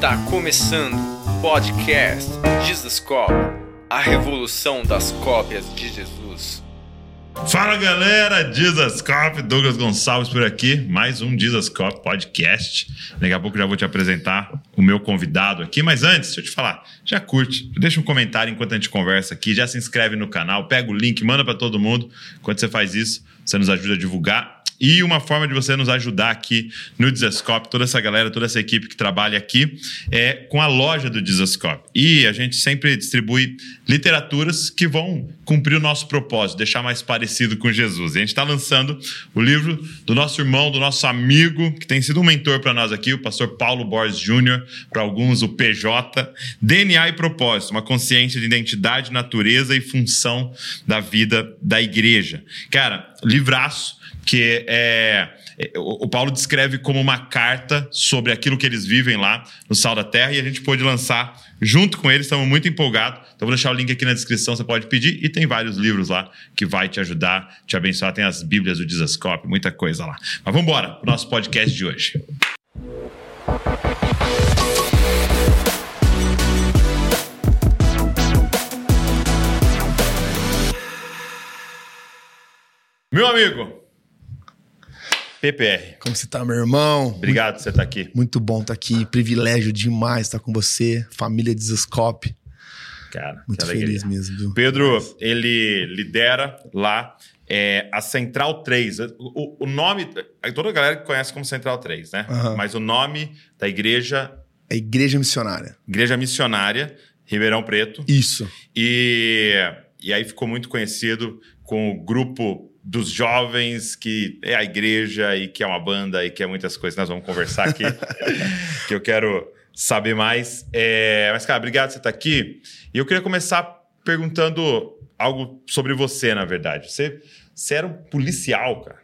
Está começando o podcast Jesus Cop, a revolução das cópias de Jesus. Fala galera, Jesus Cop, Douglas Gonçalves por aqui, mais um Jesus Cop podcast. Daqui a pouco já vou te apresentar o meu convidado aqui, mas antes, deixa eu te falar, já curte, deixa um comentário enquanto a gente conversa aqui, já se inscreve no canal, pega o link, manda para todo mundo. Enquanto você faz isso, você nos ajuda a divulgar e uma forma de você nos ajudar aqui no Dizascope, toda essa galera, toda essa equipe que trabalha aqui, é com a loja do Dizascope. E a gente sempre distribui literaturas que vão cumprir o nosso propósito, deixar mais parecido com Jesus. E a gente está lançando o livro do nosso irmão, do nosso amigo, que tem sido um mentor para nós aqui, o pastor Paulo Borges Jr., para alguns o PJ, DNA e Propósito, uma consciência de identidade, natureza e função da vida da igreja. Cara, livraço que é, é o Paulo descreve como uma carta sobre aquilo que eles vivem lá no Sal da Terra e a gente pôde lançar junto com eles, estamos muito empolgados. Então vou deixar o link aqui na descrição, você pode pedir e tem vários livros lá que vai te ajudar, te abençoar, tem as Bíblias do Dizascope, muita coisa lá. Mas vamos embora para o nosso podcast de hoje. Meu amigo, PPR. Como você tá, meu irmão? Obrigado por você estar aqui. Muito bom estar aqui. Privilégio demais estar com você. Família Desescope. Cara, muito feliz mesmo, viu? Pedro, ele lidera lá é, a Central 3. O, o, nome, toda a galera conhece como Central 3, né? Uhum. Mas o nome da igreja. É Igreja Missionária. Igreja Missionária, Ribeirão Preto. Isso. E, e aí ficou muito conhecido com o grupo dos jovens, que é a igreja e que é uma banda e que é muitas coisas. Nós vamos conversar aqui, que eu quero saber mais. É, mas, cara, obrigado por você estar aqui. E eu queria começar perguntando algo sobre você, na verdade. Você, você era um policial, cara.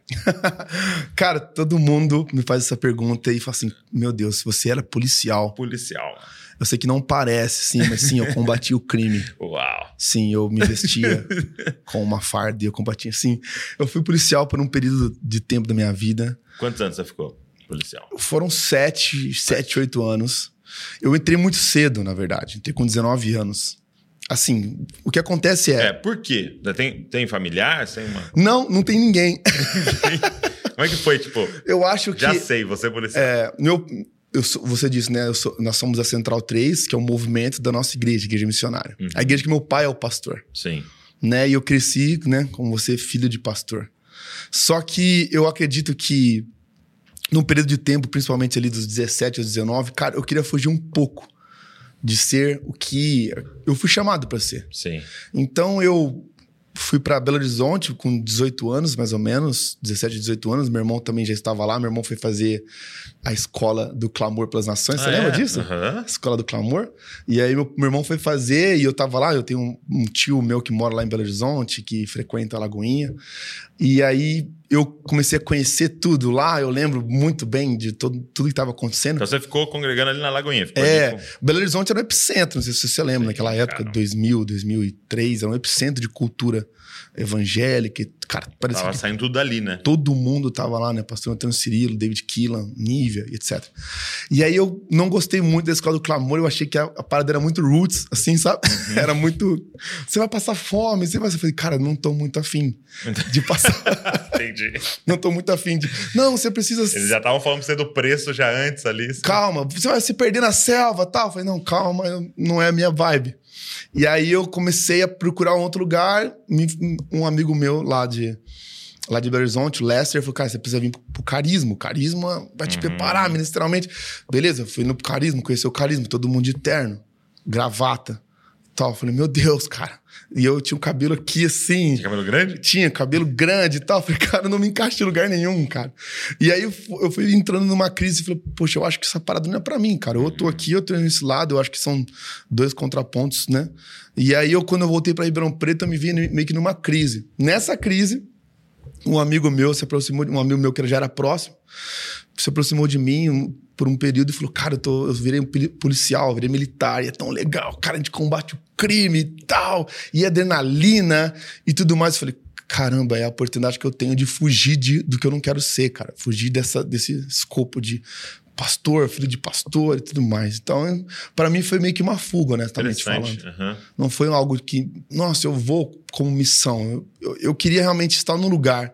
cara, todo mundo me faz essa pergunta e fala assim: meu Deus, você era policial. Policial. Eu sei que não parece, sim, mas sim, eu combati o crime. Uau! Sim, eu me vestia com uma farda e eu combatia. Sim, eu fui policial por um período de tempo da minha vida. Quantos anos você ficou policial? Foram sete, sete, oito anos. Eu entrei muito cedo, na verdade. Entrei com 19 anos. Assim, o que acontece é. É, por quê? Tem, tem familiar? Tem uma... Não, não tem ninguém. Como é que foi, tipo? Eu acho que. Já sei, você é policial. É, meu, Sou, você disse, né? Sou, nós somos a Central 3, que é o movimento da nossa igreja, igreja missionária. Uhum. A igreja que meu pai é o pastor. Sim. Né? E eu cresci, né, como você, filho de pastor. Só que eu acredito que num período de tempo, principalmente ali dos 17 aos 19, cara, eu queria fugir um pouco de ser o que eu fui chamado para ser. Sim. Então eu fui para Belo Horizonte com 18 anos, mais ou menos, 17, 18 anos. Meu irmão também já estava lá. Meu irmão foi fazer a escola do Clamor pelas Nações. Você ah, lembra é? disso? Uhum. Escola do Clamor. E aí meu, meu, irmão foi fazer e eu tava lá. Eu tenho um, um, tio meu que mora lá em Belo Horizonte, que frequenta a Lagoinha. E aí eu comecei a conhecer tudo lá. Eu lembro muito bem de todo, tudo que estava acontecendo. Então você ficou congregando ali na Lagoinha? é, com... Belo Horizonte era um epicentro. Não sei se você lembra, Sim, naquela época, cara. 2000, 2003. Era um epicentro de cultura evangélica. Cara, parecia tava saindo tudo dali, né? Todo mundo tava lá, né? Pastor Antônio Cirilo, David Keelan, Nívia, etc. E aí eu não gostei muito da escola do clamor. Eu achei que a, a parada era muito roots, assim, sabe? Uhum. Era muito... Você vai passar fome, você vai... Eu falei, cara, não tô muito afim de passar... Entendi. Não tô muito afim de... Não, você precisa... Eles já estavam falando pra você do preço já antes ali. Assim. Calma, você vai se perder na selva tal. Eu falei, não, calma, não é a minha vibe. E aí eu comecei a procurar um outro lugar. Um amigo meu lá de, lá de Belo Horizonte, o Lester, falou: Cara, você precisa vir pro carisma. O carisma vai te uhum. preparar ministerialmente. Beleza, fui no carisma, conheci o carisma, todo mundo de terno, gravata tal. Falei, meu Deus, cara. E eu tinha um cabelo aqui assim. Tinha cabelo grande? Tinha, cabelo grande e tal. Falei, cara, não me encaixa em lugar nenhum, cara. E aí eu fui entrando numa crise e falei, poxa, eu acho que essa parada não é pra mim, cara. Eu tô aqui, eu tô nesse lado, eu acho que são dois contrapontos, né? E aí eu, quando eu voltei pra Ribeirão Preto, eu me vi meio que numa crise. Nessa crise, um amigo meu se aproximou, um amigo meu que já era próximo, se aproximou de mim, por um período e falou: Cara, eu, tô, eu virei um policial, virei militar, e é tão legal, cara, a gente combate o crime e tal, e adrenalina e tudo mais. Eu falei: caramba, é a oportunidade que eu tenho de fugir de, do que eu não quero ser, cara. Fugir dessa, desse escopo de pastor, filho de pastor e tudo mais. Então, para mim foi meio que uma fuga, honestamente falando. Uhum. Não foi algo que, nossa, eu vou como missão. Eu, eu, eu queria realmente estar num lugar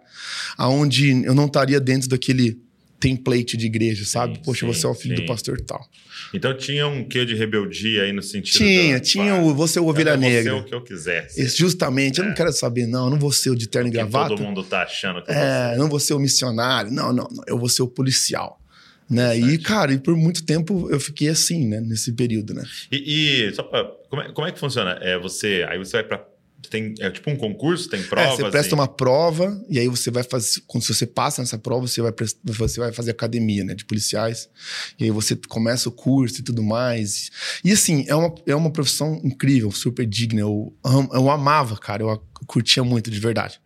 onde eu não estaria dentro daquele template de igreja, sabe? Sim, Poxa, sim, você é o filho sim. do pastor tal. Então tinha um quê de rebeldia aí no sentido Tinha, da- tinha o você é o ovelha eu vou ser negra. o que eu quiser. ser. Esse, justamente, eu não quero saber, não, eu não vou ser o de terno e Que gravata. todo mundo tá achando que eu É, não vou ser o missionário, não, não, não, eu vou ser o policial. Né? E, cara, e por muito tempo eu fiquei assim, né? Nesse período, né? E, e só pra, como, é, como é que funciona? É você, aí você vai pra. Tem, é tipo um concurso, tem provas. É, você presta e- uma prova e aí você vai fazer. Quando você passa nessa prova, você vai, você vai fazer academia, né? De policiais. E aí você começa o curso e tudo mais. E assim, é uma, é uma profissão incrível, super digna. Eu, am- eu amava, cara. Eu curtia muito, de verdade.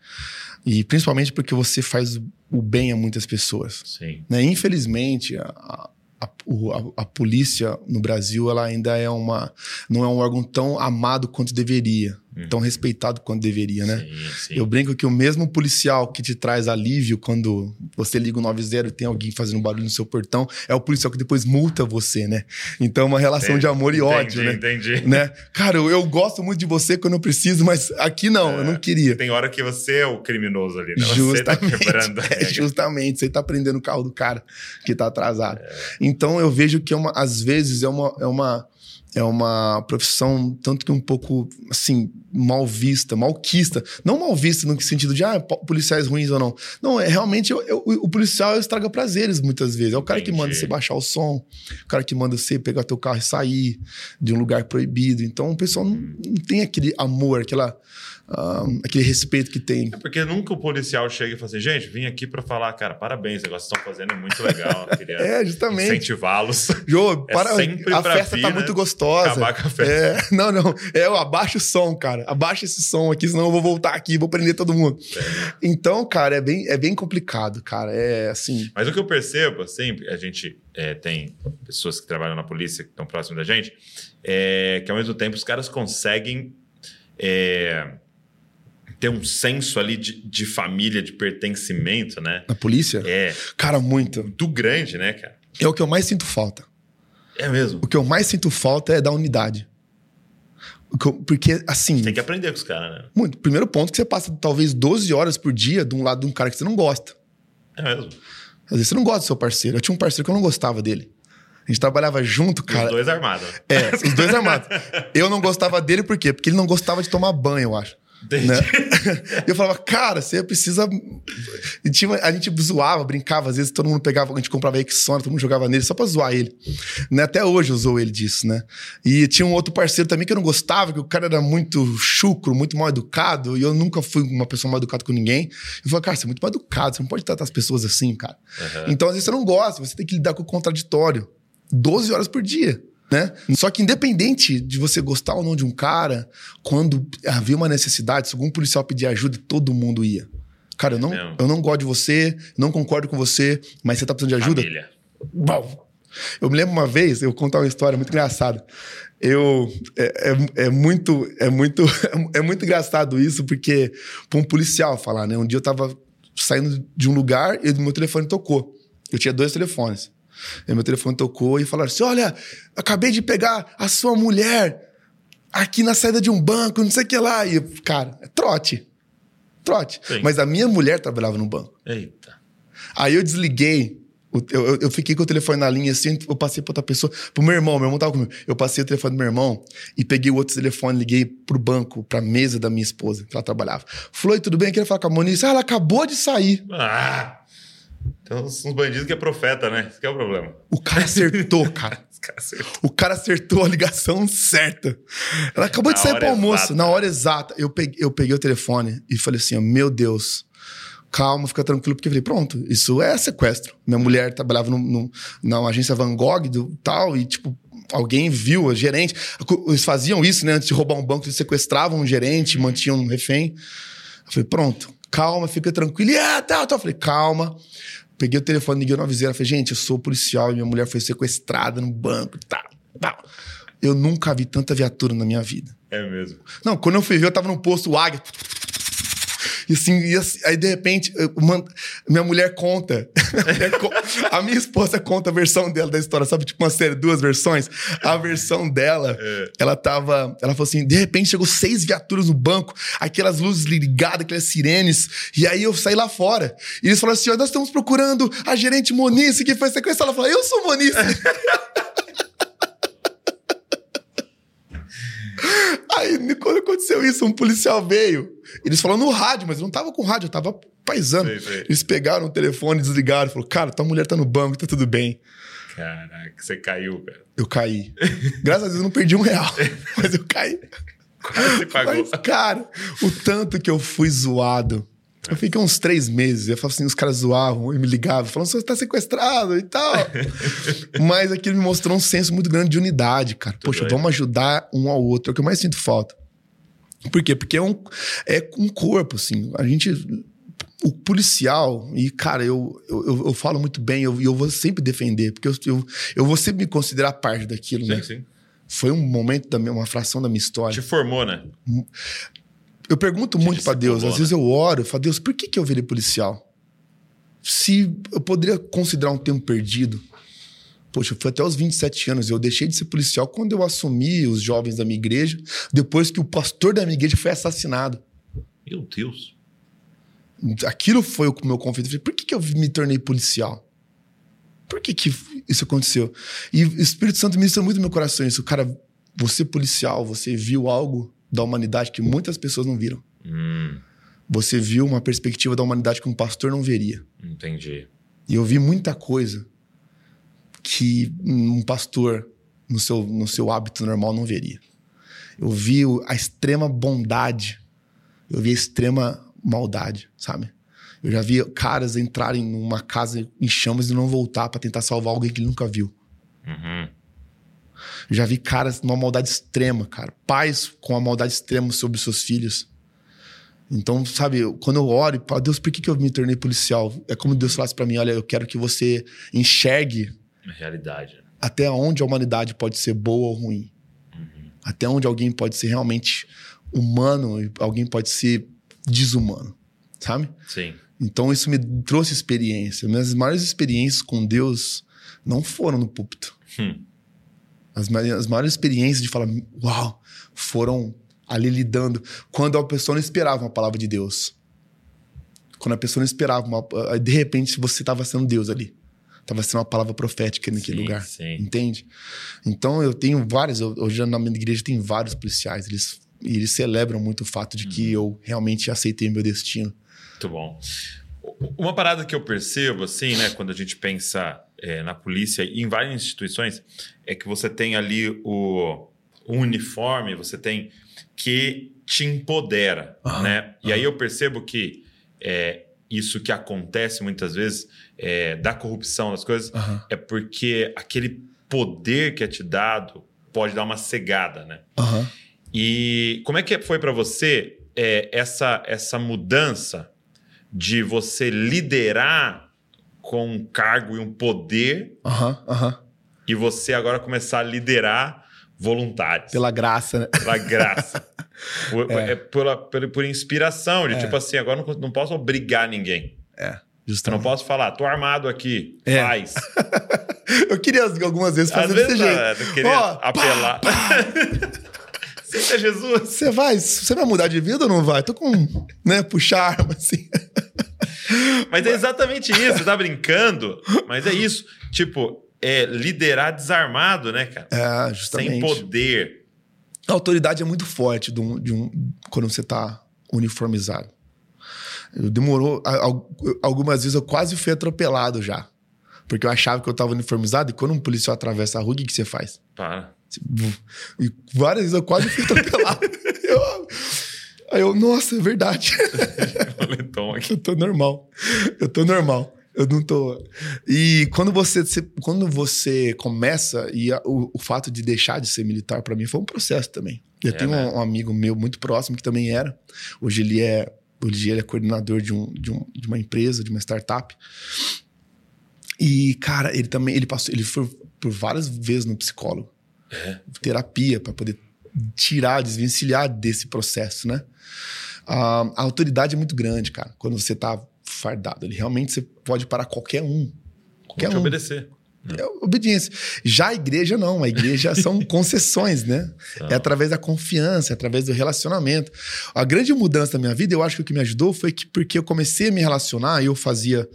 E principalmente porque você faz o bem a muitas pessoas. Sim. né? Infelizmente, a, a, a- a polícia no Brasil ela ainda é uma não é um órgão tão amado quanto deveria, tão respeitado quanto deveria, né? Sim, sim. Eu brinco que o mesmo policial que te traz alívio quando você liga o 90 e tem alguém fazendo barulho no seu portão, é o policial que depois multa você, né? Então é uma relação de amor e ódio, né? Entendi, entendi. né? Cara, eu, eu gosto muito de você quando eu preciso, mas aqui não, eu não queria. Tem hora que você é o criminoso ali, né? Você tá Justamente. quebrando. É, justamente. Você tá prendendo o carro do cara que tá atrasado. É. Então eu vejo que é uma, às vezes é uma, é uma é uma profissão tanto que um pouco assim mal vista, malquista. Não mal vista no sentido de ah, po- policiais ruins ou não. Não, é realmente eu- eu- o policial estraga prazeres muitas vezes. É o cara que Entendi. manda você baixar o som, o cara que manda você pegar teu carro e sair de um lugar proibido. Então o pessoal não, não tem aquele amor, aquela aquele respeito que tem. É porque nunca o policial chega e fala assim, gente, vim aqui pra falar, cara, parabéns, o negócio que estão fazendo é muito legal. Queria É, justamente. incentivá-los. Jô, É para, a festa vir, tá né? muito gostosa. Acabar com a festa. É, não, não. É, eu abaixo o som, cara. Abaixa esse som aqui, senão eu vou voltar aqui vou prender todo mundo. Então, cara, é bem, é bem complicado, cara. É assim. Mas o que eu percebo, assim, a gente é, tem pessoas que trabalham na polícia que estão próximas da gente, é que ao mesmo tempo os caras conseguem é, ter um senso ali de, de família, de pertencimento, né? Na polícia? É Cara, muito. muito grande, né, cara? É o que eu mais sinto falta. É mesmo. O que eu mais sinto falta é da unidade. Porque, assim. Tem que aprender com os caras, né? Muito. Primeiro ponto que você passa talvez 12 horas por dia de um lado de um cara que você não gosta. É mesmo. Às vezes você não gosta do seu parceiro. Eu tinha um parceiro que eu não gostava dele. A gente trabalhava junto, Os cara. dois armados. É, os dois armados. Eu não gostava dele por quê? Porque ele não gostava de tomar banho, eu acho. Né? Eu falava, cara, você precisa. E tinha, a gente zoava, brincava, às vezes todo mundo pegava, a gente comprava Exxon, todo mundo jogava nele só pra zoar ele. Né? Até hoje usou ele disso, né? E tinha um outro parceiro também que eu não gostava, que o cara era muito chucro, muito mal educado, e eu nunca fui uma pessoa mal educada com ninguém. Eu falava, cara, você é muito mal educado, você não pode tratar as pessoas assim, cara. Aham. Então, às vezes, você não gosta, você tem que lidar com o contraditório 12 horas por dia. Né? Só que independente de você gostar ou não de um cara, quando havia uma necessidade, se algum policial pedir ajuda, todo mundo ia. Cara, eu não, mesmo? eu não gosto de você, não concordo com você, mas você tá precisando de ajuda? Família. Bom, eu me lembro uma vez, eu vou contar uma história muito engraçada. Eu é, é, é muito é muito é muito engraçado isso porque para um policial falar, né? Um dia eu tava saindo de um lugar e meu telefone tocou. Eu tinha dois telefones. E meu telefone tocou e falaram assim: "Olha, acabei de pegar a sua mulher aqui na saída de um banco, não sei o que lá". E eu, cara, é trote. Trote. Sim. Mas a minha mulher trabalhava no banco. Eita. Aí eu desliguei. Eu, eu- eu fiquei com o telefone na linha assim, eu passei pra outra pessoa, pro meu irmão, meu irmão tava comigo. Eu passei o telefone do meu irmão e peguei o outro telefone, liguei pro banco, pra mesa da minha esposa, que ela trabalhava. Falou, "Oi, tudo bem? Eu queria falar com a Monique. Ah, ela acabou de sair. Ah! Tem uns uns bandidos que é profeta, né? Esse que é o problema. O cara acertou, cara. O cara acertou a ligação certa. Ela acabou de Na sair pro almoço, exata. na hora exata. Eu peguei, eu peguei o telefone e falei assim: ó, meu Deus, calma, fica tranquilo, porque eu falei: pronto, isso é sequestro. Minha mulher trabalhava no, no- na agência Van Gogh do tal, e tipo. Alguém viu, a gerente. Eles faziam isso, né? Antes de roubar um banco, eles sequestravam um gerente, mantinham um refém. Eu falei, pronto, calma, fica tranquilo. E ah, tá, tá. Eu falei, calma. Peguei o telefone, liguei na viseira. Falei, gente, eu sou policial e minha mulher foi sequestrada no banco. Tá, tá. Eu nunca vi tanta viatura na minha vida. É mesmo. Não, quando eu fui ver, eu tava no posto Águia. E assim, e assim aí de repente, eu, man- minha mulher conta. Minha mulher co- a minha esposa conta a versão dela da história, sabe? Tipo uma série, duas versões. A versão dela, ela tava. Ela falou assim: de repente chegou seis viaturas no banco, aquelas luzes ligadas, aquelas sirenes. E aí eu saí lá fora. E eles falaram assim: ó, nós estamos procurando a gerente Monice que foi sequestrada. Ela falou: eu sou Monice. Aí, quando aconteceu isso, um policial veio. Eles falaram no rádio, mas eu não tava com rádio, eu tava paisando. Sei, sei. Eles pegaram o telefone, desligaram, falaram: Cara, tua mulher tá no banco, tá tudo bem. Caraca, você caiu, cara. Eu caí. Graças a Deus eu não perdi um real, mas eu caí. Quase você pagou. Mas, cara, o tanto que eu fui zoado. Eu fiquei uns três meses. Eu falava assim, os caras zoavam e me ligavam, falando, você tá sequestrado e tal. Mas aquilo me mostrou um senso muito grande de unidade, cara. Poxa, doido. vamos ajudar um ao outro. É o que eu mais sinto falta. Por quê? Porque é um, é um corpo, assim. A gente. O policial, e cara, eu, eu, eu, falo muito bem, eu, eu vou sempre defender, porque eu, eu, eu vou sempre me considerar parte daquilo, né? Sim, sim. Foi um momento da minha, uma fração da minha história. Te formou, né? Eu pergunto muito pra Deus, discipulou, às vezes eu oro, eu falo, Deus, por que, que eu virei policial? Se eu poderia considerar um tempo perdido. Poxa, foi até os 27 anos. Eu deixei de ser policial quando eu assumi os jovens da minha igreja, depois que o pastor da minha igreja foi assassinado. Meu Deus. Aquilo foi o meu conflito. Eu falei, por que, que eu me tornei policial? Por que, que isso aconteceu? E o Espírito Santo ministra muito no meu coração isso. Cara, você policial, você viu algo da humanidade que muitas pessoas não viram. Hum, Você viu uma perspectiva da humanidade que um pastor não veria. entendi. E eu vi muita coisa que um pastor, no seu, no seu hábito normal, não veria. Eu vi a extrema bondade, eu vi a extrema maldade, sabe? Eu já vi caras entrarem numa casa em chamas e não voltar para tentar salvar alguém que ele nunca viu. Uhum. Já vi caras numa maldade extrema, cara. Pais com a maldade extrema sobre seus filhos. Então, sabe, quando eu oro falo, Deus, por que, que eu me tornei policial? É como Deus falasse pra mim: olha, eu quero que você enxergue A realidade. né? até onde a humanidade pode ser boa ou ruim. Até onde alguém pode ser realmente humano e alguém pode ser desumano, sabe? Sim. Então isso me trouxe experiência. Minhas maiores experiências com Deus não foram no púlpito. Hum. As, as maiores experiências de falar, uau, foram ali lidando. Quando a pessoa não esperava uma palavra de Deus. Quando a pessoa não esperava, uma, ah, de repente você estava sendo Deus ali. Estava sendo uma palavra profética naquele Sim, lugar. sim. Entende? Então eu tenho vários, eu- hoje na minha igreja tem vários policiais. Eles, e eles celebram muito o fato de Uhum. que eu realmente aceitei meu destino. Muito bom. Uma parada que eu percebo, assim, né, quando a gente pensa é, na polícia e em várias instituições, é que você tem ali o, o uniforme, você tem que te empodera, Aham, né? E aí eu percebo que é, isso que acontece muitas vezes, é, da corrupção, das coisas, Aham. é porque aquele poder que é te dado pode dar uma cegada, né? Aham. E como é que foi para você é, essa, essa mudança de você liderar com um cargo e um poder Aham, aham. e você agora começar a liderar voluntários Pela graça, né? pela graça, por, É. é, pela, por, por inspiração de tipo assim agora não, não posso obrigar ninguém, É, eu não justamente. posso falar tô armado aqui, É. faz. Eu queria algumas vezes Às fazer vezes desse jeito. ah, eu queria Ó, pá, apelar. Você é Jesus. Você vai, você vai mudar de vida ou não vai? Tô com, né, puxar arma assim. Mas é exatamente isso, você tá brincando, mas é isso. Tipo, é liderar desarmado, né, cara? É, Sem justamente. poder. A autoridade é muito forte de um, de um- quando você tá uniformizado. Eu demorou. Algumas vezes eu quase fui atropelado já. Porque eu achava que eu tava uniformizado e quando um policial atravessa a rua, o que, que você faz? Para. E várias vezes eu quase fui atropelado. Aí eu, nossa, é verdade. Moletom aqui. Eu tô normal. Eu tô normal. Eu não tô. E quando você, quando você começa, e a- o, o fato de deixar de ser militar pra mim foi um processo também. Eu É, tenho né? um, um amigo meu muito próximo que também era. Hoje ele é, hoje ele é coordenador de, um, de, um- de uma empresa, de uma startup. E, cara, ele também, ele passou, ele foi por várias vezes no psicólogo. É. Terapia para poder tirar, desvencilhar desse processo, né? a, a autoridade é muito grande, cara, quando você tá fardado. Ele realmente você pode parar qualquer um. Qualquer um. obedecer. É obediência. Já a igreja não, a igreja são concessões, né? É através da confiança, é através do relacionamento. A grande mudança da minha vida, eu acho que o que me ajudou foi que porque eu comecei a me relacionar, eu fazia,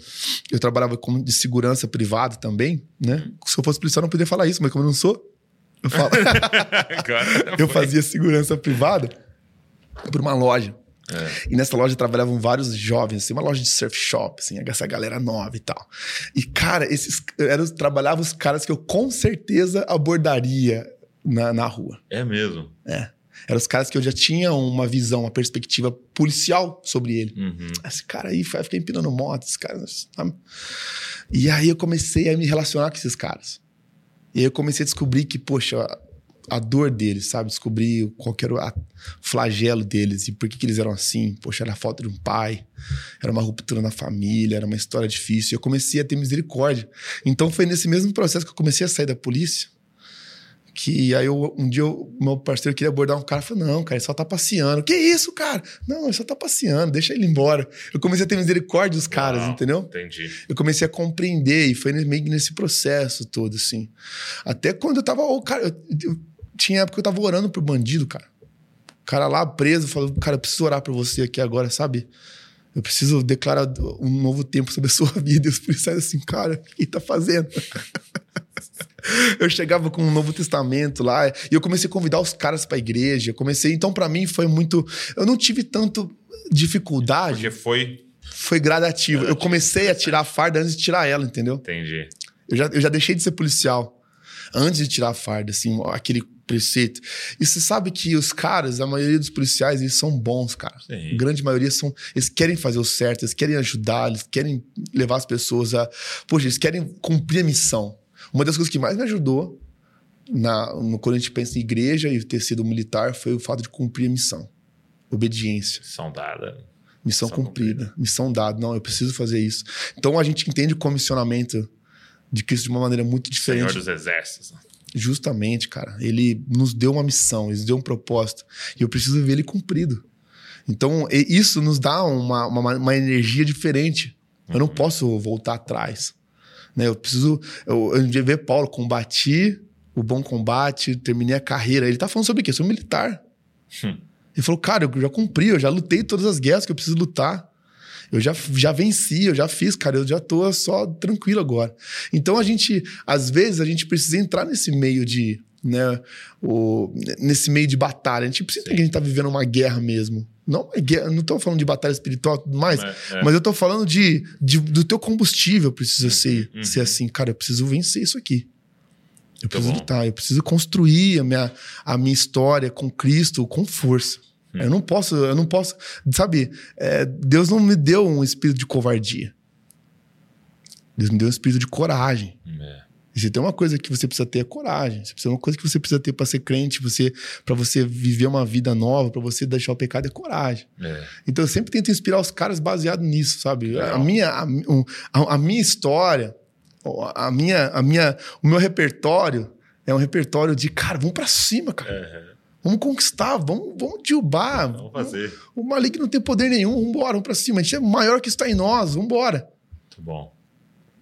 eu trabalhava como de segurança privada também, né? Se eu fosse policial eu não poderia falar isso, mas como eu não sou, eu falo. Eu fazia segurança privada por uma loja. É. E nessa loja trabalhavam vários jovens, assim, uma loja de surf shop, assim, essa galera nova e tal. E, cara, esses eram, trabalhavam os caras que eu com certeza abordaria na, na rua. É mesmo. É. Eram os caras que eu já tinha uma visão, uma perspectiva policial sobre ele. Uhum. Esse cara aí, fica empinando moto, esse cara. sabe? E aí eu comecei a me relacionar com esses caras. E aí eu comecei a descobrir que, poxa, a, dor deles, sabe? Descobrir qual era o flagelo deles e por que, que eles eram assim. Poxa, era a falta de um pai, era uma ruptura na família, era uma história difícil. E eu comecei a ter misericórdia. Então foi nesse mesmo processo que eu comecei a sair da polícia. Que aí eu, um dia o meu parceiro queria abordar um cara, falou: Não, cara, ele só tá passeando. Que isso, cara? Não, ele só tá passeando, deixa ele embora. Eu comecei a ter misericórdia dos caras, Uau, entendeu? Entendi. Eu comecei a compreender e foi meio que nesse processo todo, assim. Até quando eu tava. ô, cara, eu, eu- tinha época que eu tava orando por bandido, cara. O cara lá preso falou: Cara, eu preciso orar por você aqui agora, sabe? Eu preciso declarar um novo tempo sobre a sua vida. E os policiais assim, cara, o que ele tá fazendo? eu chegava com um Novo Testamento lá e eu comecei a convidar os caras pra igreja. Eu comecei, então para mim foi muito, eu não tive tanto dificuldade, Porque foi. foi gradativo. Eu comecei a tirar a farda antes de tirar ela, entendeu? Entendi. Eu já, eu já deixei de ser policial antes de tirar a farda, assim, aquele preceito. E você sabe que os caras, a maioria dos policiais, eles são bons, cara. Sim. A grande maioria são. Eles querem fazer o certo, eles querem ajudar, eles querem levar as pessoas a. Poxa, eles querem cumprir a missão. Uma das coisas que mais me ajudou na, no, quando a gente pensa em igreja e ter sido militar foi o fato de cumprir a missão. Obediência. São dada. Missão Missão cumprida, missão dada. Não, eu preciso fazer isso. Então a gente entende o comissionamento de Cristo de uma maneira muito diferente. Senhor dos Exércitos. Justamente, cara. Ele nos deu uma missão, ele nos deu um propósito. E eu preciso ver ele cumprido. Então, isso nos dá uma, uma, uma energia diferente. Eu não posso voltar atrás. Né? Eu preciso. Eu, eu ver Paulo, combati o bom combate, terminei a carreira. Ele tá falando sobre o quê? Sobre militar. Hum. Ele falou, cara, eu já cumpri, eu já lutei todas as guerras que eu preciso lutar. Eu já, já venci, eu já fiz, cara, eu já tô só tranquilo agora. Então a gente, às vezes, a gente precisa entrar nesse meio de, né, o, nesse meio de batalha. A gente precisa que a gente tá vivendo uma guerra mesmo. Não, é guerra, não tô falando de batalha espiritual e tudo mais, É, é. mas eu tô falando de, de- do teu combustível precisa ser, uhum. ser assim, cara, eu preciso vencer isso aqui. Eu preciso bom. lutar, eu preciso construir a minha, a minha história com Cristo com força. Hum. Eu não posso, eu não posso, sabe? é, Deus não me deu um espírito de covardia. Deus me deu um espírito de coragem. É. E se tem uma coisa que você precisa ter é coragem. Você precisa uma coisa que você precisa ter para ser crente, você para você viver uma vida nova, para você deixar o pecado é coragem. É. Então eu sempre tento inspirar os caras baseado nisso, sabe? Legal. A minha, a, a- a minha história, a minha, a minha, o meu repertório é um repertório de, cara, vamos pra cima, cara. É. Vamos conquistar, vamos, vamos derrubar. Vamos fazer. O Malik não tem poder nenhum, vamos embora, vamos pra cima. A gente é maior que está em nós, vamos embora. Muito bom.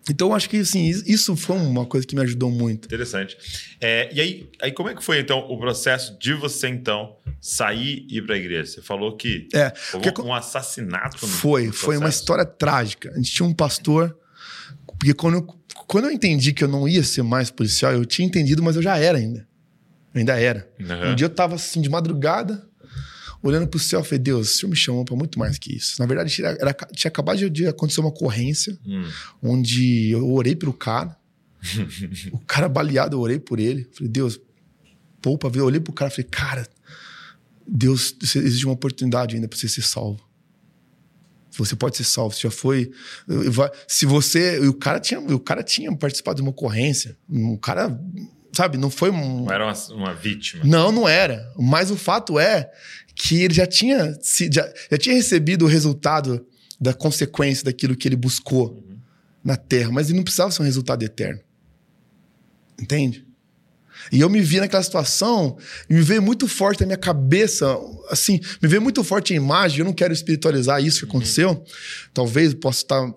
Então eu acho que assim, isso foi uma coisa que me ajudou muito. Interessante. É, e aí, aí, como é que foi, então, o processo de você, então, sair e ir pra igreja? Você falou que É, houve um assassinato Foi, foi uma história trágica. A gente tinha um pastor. Porque quando eu, quando eu entendi que eu não ia ser mais policial, eu tinha entendido, mas eu já era ainda. Eu ainda era. Aham. Um dia eu tava assim, de madrugada, olhando pro céu, eu falei, Deus, o senhor me chamou pra muito mais que isso. Na verdade, tinha, era- tinha acabado de, acontecer uma ocorrência Hum. onde eu orei pelo cara. o cara baleado, eu orei por ele. Falei, Deus, poupa a vida. Eu olhei pro cara e falei, cara, Deus, existe uma oportunidade ainda pra você ser salvo. Você pode ser salvo. Você já foi. Se você. e O cara tinha, o cara tinha participado de uma ocorrência. O cara, sabe, não foi um. Não era uma, uma vítima. Não, não era. Mas o fato é que ele já tinha, se- já, já tinha recebido o resultado da consequência daquilo que ele buscou na Terra, mas ele não precisava ser um resultado eterno. Entende? E eu me vi naquela situação e me veio muito forte na minha cabeça, assim, me veio muito forte a imagem. Eu não quero espiritualizar isso que aconteceu, uhum. talvez possa estar.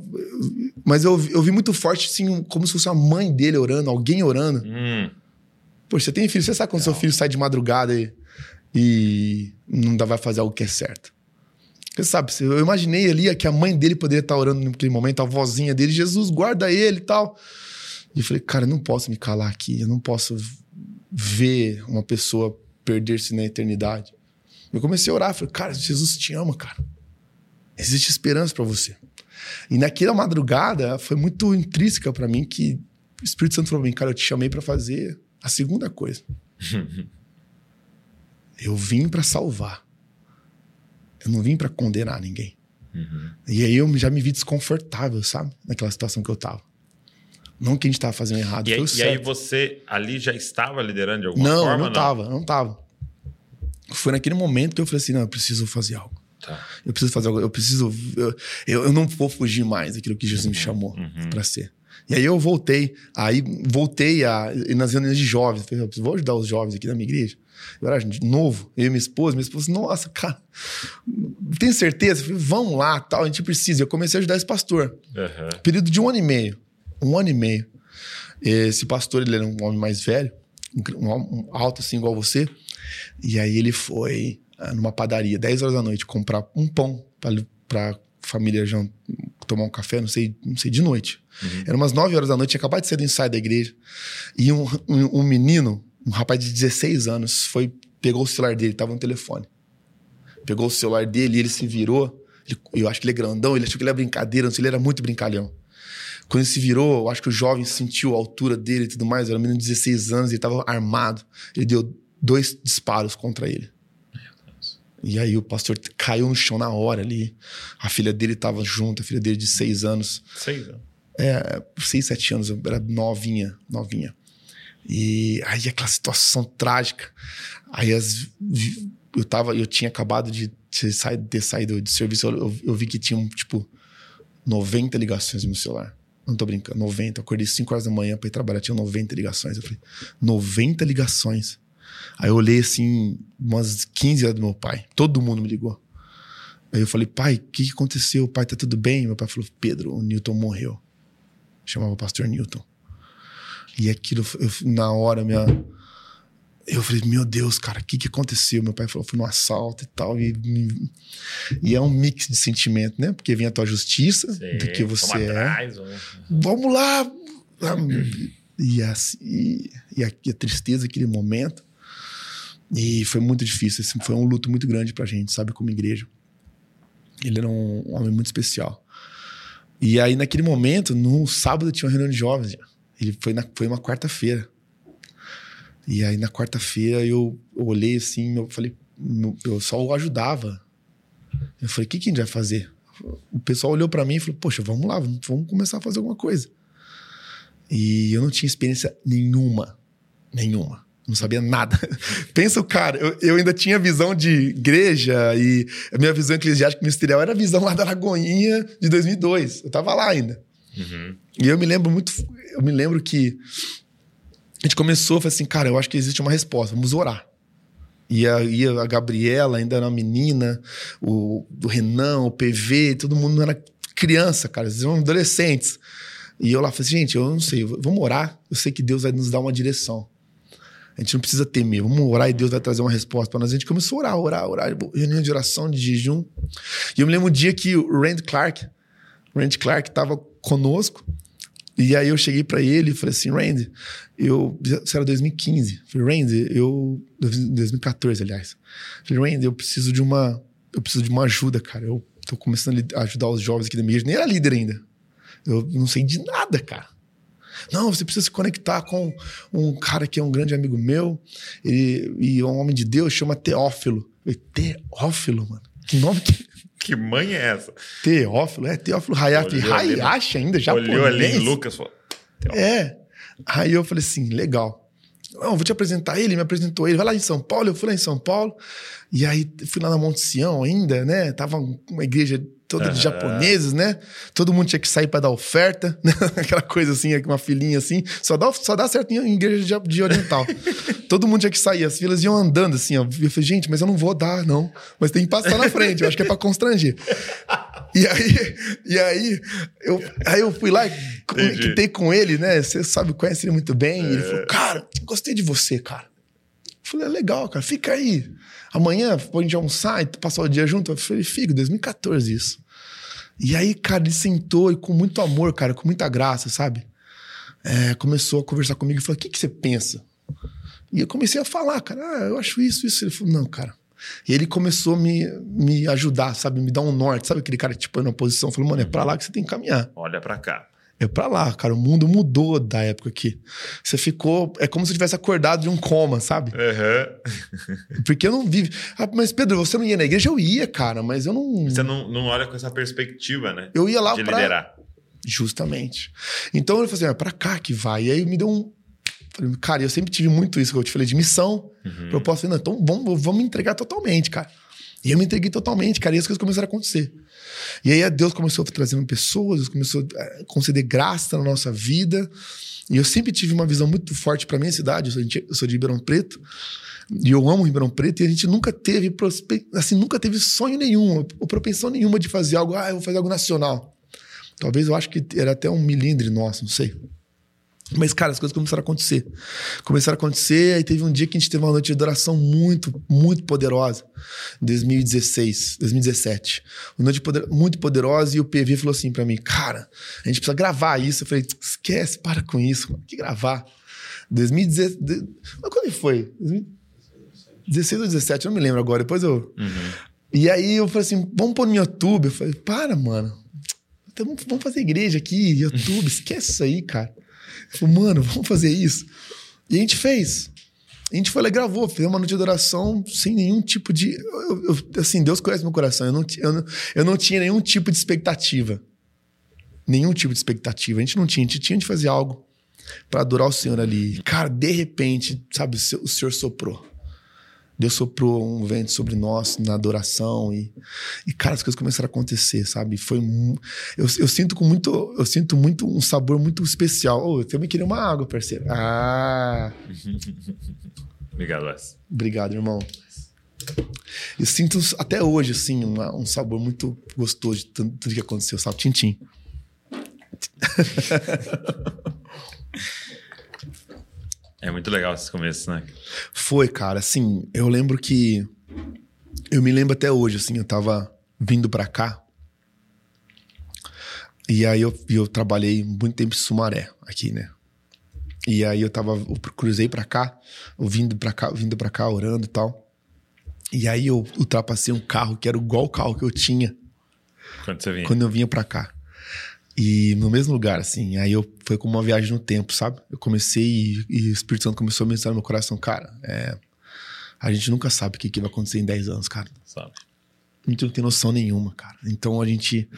Mas eu, eu vi muito forte, assim, como se fosse a mãe dele orando, alguém orando. Uhum. Pô, você tem filho, você sabe quando não. seu filho sai de madrugada e, e não vai fazer algo que é certo. Você sabe, eu imaginei ali que a mãe dele poderia estar orando naquele momento, a vozinha dele, Jesus, guarda ele e tal. E eu falei, cara, eu não posso me calar aqui, eu não posso ver uma pessoa perder-se na eternidade. Eu comecei a orar, falei, cara, Jesus te ama, cara. Existe esperança para você. E naquela madrugada foi muito intrínseca para mim que o Espírito Santo falou para mim, cara, eu te chamei para fazer a segunda coisa. eu vim para salvar. Eu não vim para condenar ninguém. Uhum. E aí eu já me vi desconfortável, sabe? Naquela situação que eu tava. Não que a gente estava fazendo errado. E, aí, e aí, você ali já estava liderando de alguma não, forma? Não, não estava, não estava. Foi naquele momento que eu falei assim: não, eu preciso fazer algo. Tá. Eu preciso fazer algo, eu preciso. Eu, eu, não vou fugir mais daquilo que Jesus uhum, me chamou uhum. para ser. E aí eu voltei, aí voltei a, nas reuniões de jovens. Falei, vou ajudar os jovens aqui da minha igreja. Eu era novo, eu e minha esposa, minha esposa, nossa, cara, tem certeza? falei, vamos lá, tal, a gente precisa. Eu comecei a ajudar esse pastor. Uhum. Período de um ano e meio um ano e meio. Esse pastor, ele era um homem mais velho, um, alto assim, igual você. E aí ele foi ah, numa padaria, 10 horas da noite, comprar um pão para família já tomar um café, não sei, não sei, de noite. Uhum. Era umas 9 horas da noite, tinha acabado de sair do ensaio da igreja. E um, um, um, menino, um rapaz de 16 anos, foi, pegou o celular dele, tava no telefone. Pegou o celular dele e ele se virou. Ele, eu acho que ele é grandão, ele achou que ele era brincadeira, não sei, ele era muito brincalhão. Quando ele se virou, eu acho que o jovem sentiu a altura dele e tudo mais. Era um menino de 16 anos, ele estava armado. Ele deu dois disparos contra ele. E aí o pastor caiu no chão na hora ali. A filha dele estava junto, a filha dele de seis anos. Seis anos? É, seis, sete anos, era novinha, novinha. E aí aquela situação trágica. Aí as, eu tava, eu tinha acabado de ter saído, de serviço, eu, eu, eu vi que tinham, tipo, 90 ligações no meu celular. Não tô brincando, 90. Eu acordei 5 horas da manhã pra ir trabalhar, tinha 90 ligações. Eu falei, 90 ligações. Aí eu olhei assim, umas 15 horas do meu pai. Todo mundo me ligou. Aí eu falei, pai, o que, que aconteceu? Pai, tá tudo bem? Meu pai falou, Pedro, o Newton morreu. Chamava o pastor Newton. E aquilo, eu, na hora, minha eu falei, meu Deus, cara, o que, que aconteceu? Meu pai falou, foi no assalto e tal. E, e é um mix de sentimento, né? Porque vem a tua justiça Sim, do que você é. Atrás, Vamos lá! E, assim, e, e, a, e, a, tristeza aquele momento. E foi muito difícil. Assim, foi um luto muito grande pra gente, sabe? Como igreja. Ele era um, um homem muito especial. E aí, naquele momento, no sábado, tinha uma reunião de jovens. Ele foi, na, foi uma quarta-feira. E aí na quarta-feira eu, eu, olhei assim, eu falei, eu só o ajudava. Eu falei, o que, que a gente vai fazer? O pessoal olhou para mim e falou, poxa, vamos lá, vamos, vamos começar a fazer alguma coisa. E eu não tinha experiência nenhuma, nenhuma. Não sabia nada. Pensa o cara, eu, eu, ainda tinha visão de igreja e a minha visão eclesiástica ministerial era a visão lá da Lagoinha de 2002. Eu tava lá ainda. Uhum. E eu me lembro muito, eu me lembro que a gente começou, falou assim, cara, eu acho que existe uma resposta, vamos orar. E a, e a Gabriela ainda era uma menina, o, o Renan, o PV, todo mundo era criança, cara, eles eram adolescentes. E eu lá falei assim, gente, eu não sei, vamos orar, eu sei que Deus vai nos dar uma direção. A gente não precisa temer, vamos orar e Deus vai trazer uma resposta para nós. A gente começou a orar, orar, orar, reunião de oração, de jejum. E eu me lembro um dia que o Rand Clark, Rand Clark estava conosco e aí eu cheguei para ele e falei assim, Randy, eu. Isso era 2015. Falei, Randy, eu. 2014, aliás. Falei, Randy, eu preciso de uma. Eu preciso de uma ajuda, cara. Eu tô começando a ajudar os jovens aqui da minha igreja. Nem era líder ainda. Eu não sei de nada, cara. Não, você precisa se conectar com um cara que é um grande amigo meu e é um homem de Deus, chama Teófilo. Teófilo, mano. Que nome que. Que mãe é essa? Teófilo, é Teófilo Hayashi. Hayashi ainda, já Olhou ali em Lucas falou. É. Aí eu falei assim, legal. Não, vou te apresentar ele, me apresentou ele. Vai lá em São Paulo, eu fui lá em São Paulo. E aí fui lá na Monte Sião ainda, né? Tava uma igreja toda de japoneses, né? Todo mundo tinha que sair para dar oferta, né? aquela coisa assim, uma filinha assim. Só dá, só dá certo em igreja de, de oriental. Todo mundo tinha que sair, as filas iam andando assim, ó. Eu falei, gente, mas eu não vou dar, não. Mas tem que passar na frente, eu acho que é para constranger. E aí, e aí, eu, aí eu fui lá e conectei com ele, né? Você sabe, conhece ele muito bem. É. Ele falou, cara, gostei de você, cara. Eu falei, é legal, cara, fica aí. Amanhã a gente almoçar e passar o dia junto. Eu falei, fico, 2014 isso. E aí, cara, ele sentou e com muito amor, cara, com muita graça, sabe? É, começou a conversar comigo e falou: o que, que você pensa? E eu comecei a falar, cara, ah, eu acho isso, isso. Ele falou: não, cara, e ele começou a me, me ajudar, sabe? Me dar um norte. Sabe aquele cara tipo, na posição, falou, mano, é pra lá que você tem que caminhar. Olha pra cá. É pra lá, cara. O mundo mudou da época aqui. Você ficou. É como se tivesse acordado de um coma, sabe? Uhum. Porque eu não vivo. Ah, mas, Pedro, você não ia na igreja? Eu ia, cara, mas eu não. Você não, não olha com essa perspectiva, né? Eu ia lá de pra. liderar. Justamente. Então ele falou assim: é pra cá que vai. E aí me deu um Falei, cara, eu sempre tive muito isso que eu te falei de missão. Uhum. Proposta, não, então vamos, vamos me entregar totalmente, cara. E eu me entreguei totalmente, cara, e as coisas começaram a acontecer. E aí Deus começou trazendo pessoas, Deus começou a conceder graça na nossa vida. E eu sempre tive uma visão muito forte para minha cidade, eu sou, de, eu sou de Ribeirão Preto. E eu amo Ribeirão Preto e a gente nunca teve assim, nunca teve sonho nenhum, ou propensão nenhuma de fazer algo, ah, eu vou fazer algo nacional. Talvez eu acho que era até um milindre nosso, não sei. Mas, cara, as coisas começaram a acontecer. Começaram a acontecer, aí teve um dia que a gente teve uma noite de adoração muito, muito poderosa. 2016, 2017. Uma noite poder, muito poderosa e o PV falou assim para mim, cara, a gente precisa gravar isso. Eu falei, esquece, para com isso, mano. Que gravar? 2016... Mas quando foi? 2016 ou 17, eu não me lembro agora. Depois eu... Uhum. E aí eu falei assim, vamos pôr no YouTube. Eu falei, para, mano. Então, vamos fazer igreja aqui, YouTube, esquece isso aí, cara. Falei, mano, vamos fazer isso. E a gente fez. A gente foi lá e gravou, fez uma noite de adoração sem nenhum tipo de. Eu, eu, assim, Deus conhece meu coração. Eu não, eu, não, eu não tinha nenhum tipo de expectativa. Nenhum tipo de expectativa. A gente não tinha. A gente tinha de fazer algo para adorar o Senhor ali. Cara, de repente, sabe, o Senhor soprou. Deus soprou um vento sobre nós na adoração e, e cara, as coisas começaram a acontecer, sabe? Foi eu, eu sinto com muito, eu sinto muito um sabor muito especial. Oh, eu também queria uma água, parceiro. Ah. Obrigado, Wes. Obrigado, irmão. Eu sinto até hoje assim uma, um sabor muito gostoso de tudo, que aconteceu, sabe? Tintim. É muito legal esses começos, né? Foi, cara. Assim, eu lembro que. Eu me lembro até hoje, assim, eu tava vindo para cá. E aí eu, eu trabalhei muito tempo em Sumaré, aqui, né? E aí eu tava. Eu cruzei para cá, eu vindo para cá, vindo para cá, orando e tal. E aí eu ultrapassei um carro que era igual o carro que eu tinha. Quando você vinha? Quando eu vinha para cá. E no mesmo lugar, assim. Aí eu foi como uma viagem no tempo, sabe? Eu comecei e, e o Espírito Santo começou a mensar no meu coração, cara. É, a gente nunca sabe o que, que vai acontecer em 10 anos, cara. Sabe. A gente não tem noção nenhuma, cara. Então a gente.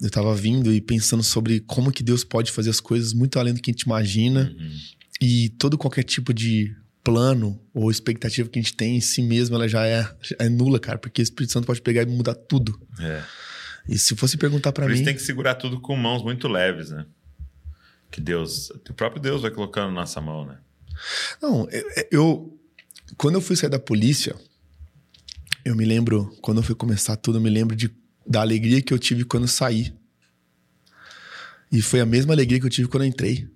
Eu tava vindo e pensando sobre como que Deus pode fazer as coisas muito além do que a gente imagina. Uhum. E todo qualquer tipo de plano ou expectativa que a gente tem em si mesmo, ela já é, é nula, cara. Porque o Espírito Santo pode pegar e mudar tudo. É. E se fosse perguntar para mim. Isso tem que segurar tudo com mãos muito leves, né? Que Deus, o próprio Deus vai colocando na nossa mão, né? Não, eu. Quando eu fui sair da polícia, eu me lembro, quando eu fui começar tudo, eu me lembro de, da alegria que eu tive quando eu saí. E foi a mesma alegria que eu tive quando eu entrei.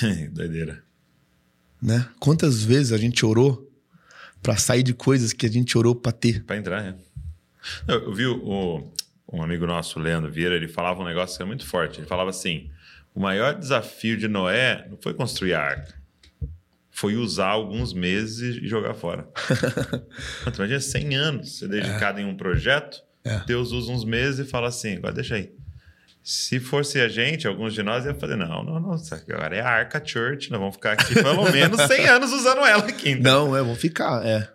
Doideira. Né? Quantas vezes a gente orou para sair de coisas que a gente orou para ter? Para entrar, né? Eu, eu vi o, um amigo nosso, Leandro Vieira, ele falava um negócio que é muito forte. Ele falava assim: o maior desafio de Noé não foi construir a arca, foi usar alguns meses e jogar fora. então, imagina 100 anos ser dedicado é. em um projeto, é. Deus usa uns meses e fala assim: agora deixa aí. Se fosse a gente, alguns de nós ia fazer, não, não, não, agora é a Arca Church, nós vamos ficar aqui pelo menos 100 anos usando ela aqui. Então. Não, é, vamos ficar, é.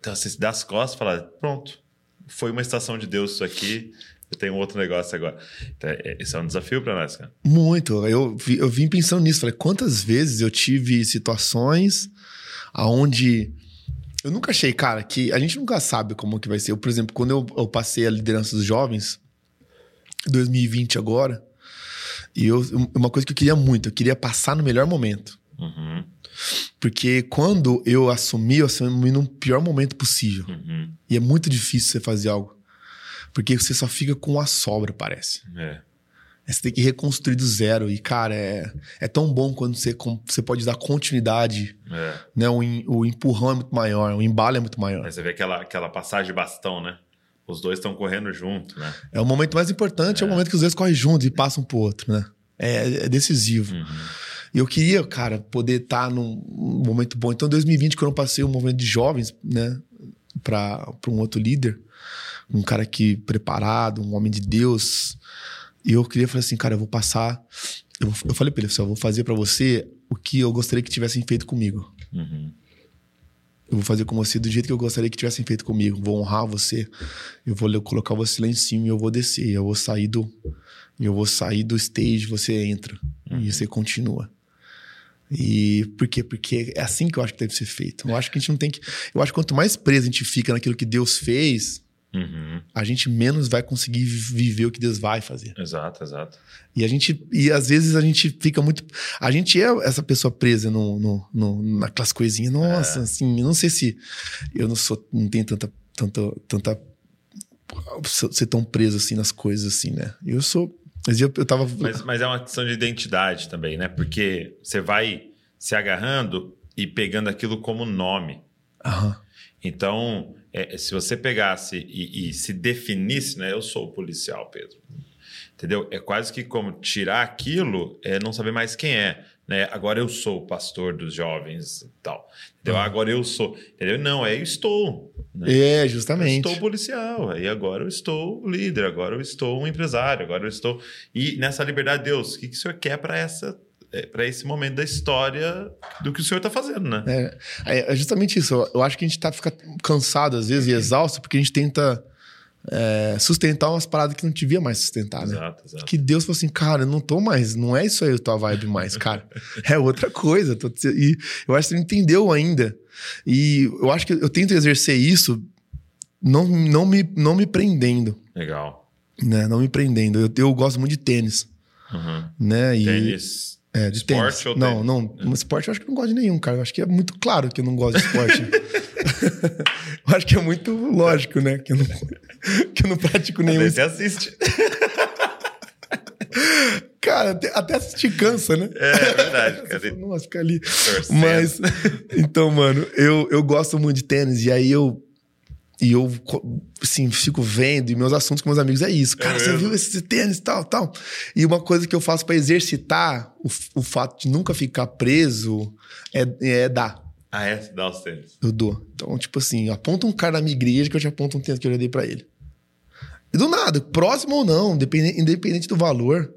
Então você se dá as costas e fala, pronto, foi uma estação de Deus isso aqui, eu tenho outro negócio agora. Então, é, esse é um desafio para nós, cara. Muito. Eu, eu vim pensando nisso. Falei, quantas vezes eu tive situações aonde eu nunca achei, cara, que a gente nunca sabe como que vai ser. Eu, por exemplo, quando eu, eu passei a liderança dos jovens, 2020 agora. E eu, uma coisa que eu queria muito, eu queria passar no melhor momento. Uhum, Porque quando eu assumi, eu assumi no pior momento possível. uhum. E é muito difícil você fazer algo. Porque você só fica com a sobra, parece. É. Aí Você tem que reconstruir do zero. E, cara, é, é tão bom quando você, você pode dar continuidade, É. né? O, o empurrão é muito maior, o embalo é muito maior. Aí você vê aquela, aquela passagem de bastão, né? Os dois estão correndo junto, né? É o momento mais importante, é, o momento que os dois correm juntos e passam pro outro, né? É, é decisivo. Uhum. E eu queria, cara, poder estar num momento bom. Então, em 2020, quando eu passei um movimento de jovens, né, para um outro líder, um cara que preparado, um homem de Deus, e eu queria falar assim, cara, eu vou passar. Eu, eu falei pra ele, assim, eu vou fazer pra você o que eu gostaria que tivessem feito comigo. Uhum. Eu vou fazer com você do jeito que eu gostaria que tivessem feito comigo. Vou honrar você. Eu vou colocar você lá em cima e eu vou descer. Eu vou sair do, eu vou sair do stage, você entra e você continua. E por quê? Porque é assim que eu acho que deve ser feito. Eu acho que a gente não tem que. Eu acho que quanto mais preso a gente fica naquilo que Deus fez, Uhum. a gente menos vai conseguir vi- viver o que Deus vai fazer. Exato, exato. E a gente. E às vezes a gente fica muito. A gente é essa pessoa presa no, no, no- naquelas coisinhas. Nossa, assim, eu não sei se. Eu não sou. Não tenho tanta. tanta, tanta ser tão preso assim nas coisas, assim, né? Eu sou. Mas eu, eu tava. Mas, mas é uma questão de identidade também, né? Porque você vai se agarrando e pegando aquilo como nome. Aham. Então, é, se você pegasse e, e se definisse, né? Eu sou o policial, Pedro. Entendeu? É quase que como tirar aquilo, é não saber mais quem é. Né? Agora eu sou o pastor dos jovens e tal. Entendeu? Ah. Agora eu sou. Entendeu? Não, é eu estou. Né? É, Eu justamente. estou policial, aí agora eu estou líder, agora eu estou um empresário, agora eu estou. E nessa liberdade, Deus, o que, que o senhor quer para essa. para esse momento da história do que o senhor está fazendo, né? É, é- é justamente isso. Eu- Eu acho que a gente tá fica cansado às vezes e exausto porque a gente tenta é, sustentar umas paradas que não devia mais sustentar, né? Exato, exato. Que Deus falou assim, cara, eu não tô mais, não é isso aí a tua vibe mais, cara. É outra coisa. Tô te- e eu acho que você não entendeu ainda. E eu acho que eu tento exercer isso não, não, me, não me prendendo, Legal. né? Não me prendendo. Eu, eu gosto muito de tênis, Uhum. né? E, Tênis. É, de Esporte tênis. ou não, tênis? não. Um esporte eu acho que não gosto de nenhum, cara. Eu acho que é muito claro que eu não gosto de esporte. eu acho que é muito lógico, né? Que eu não, que eu não pratico nenhum você assiste. Cara, até, até assistir cansa, né? É, é verdade, cara. Nossa, fica ali. Torcendo. Mas, então, mano, eu, eu gosto muito de tênis. E aí eu. E eu, assim, fico vendo. E meus assuntos com meus amigos é isso. Cara, você mesmo? viu esse tênis e tal, tal. E uma coisa que eu faço pra exercitar o, o fato de nunca ficar preso é, é dar. Ah, é? Dá os tênis. Eu dou. Então, tipo assim, aponta um cara na minha igreja que eu te aponto um tênis que eu já dei pra ele. E do nada, próximo ou não, independente, independente do valor.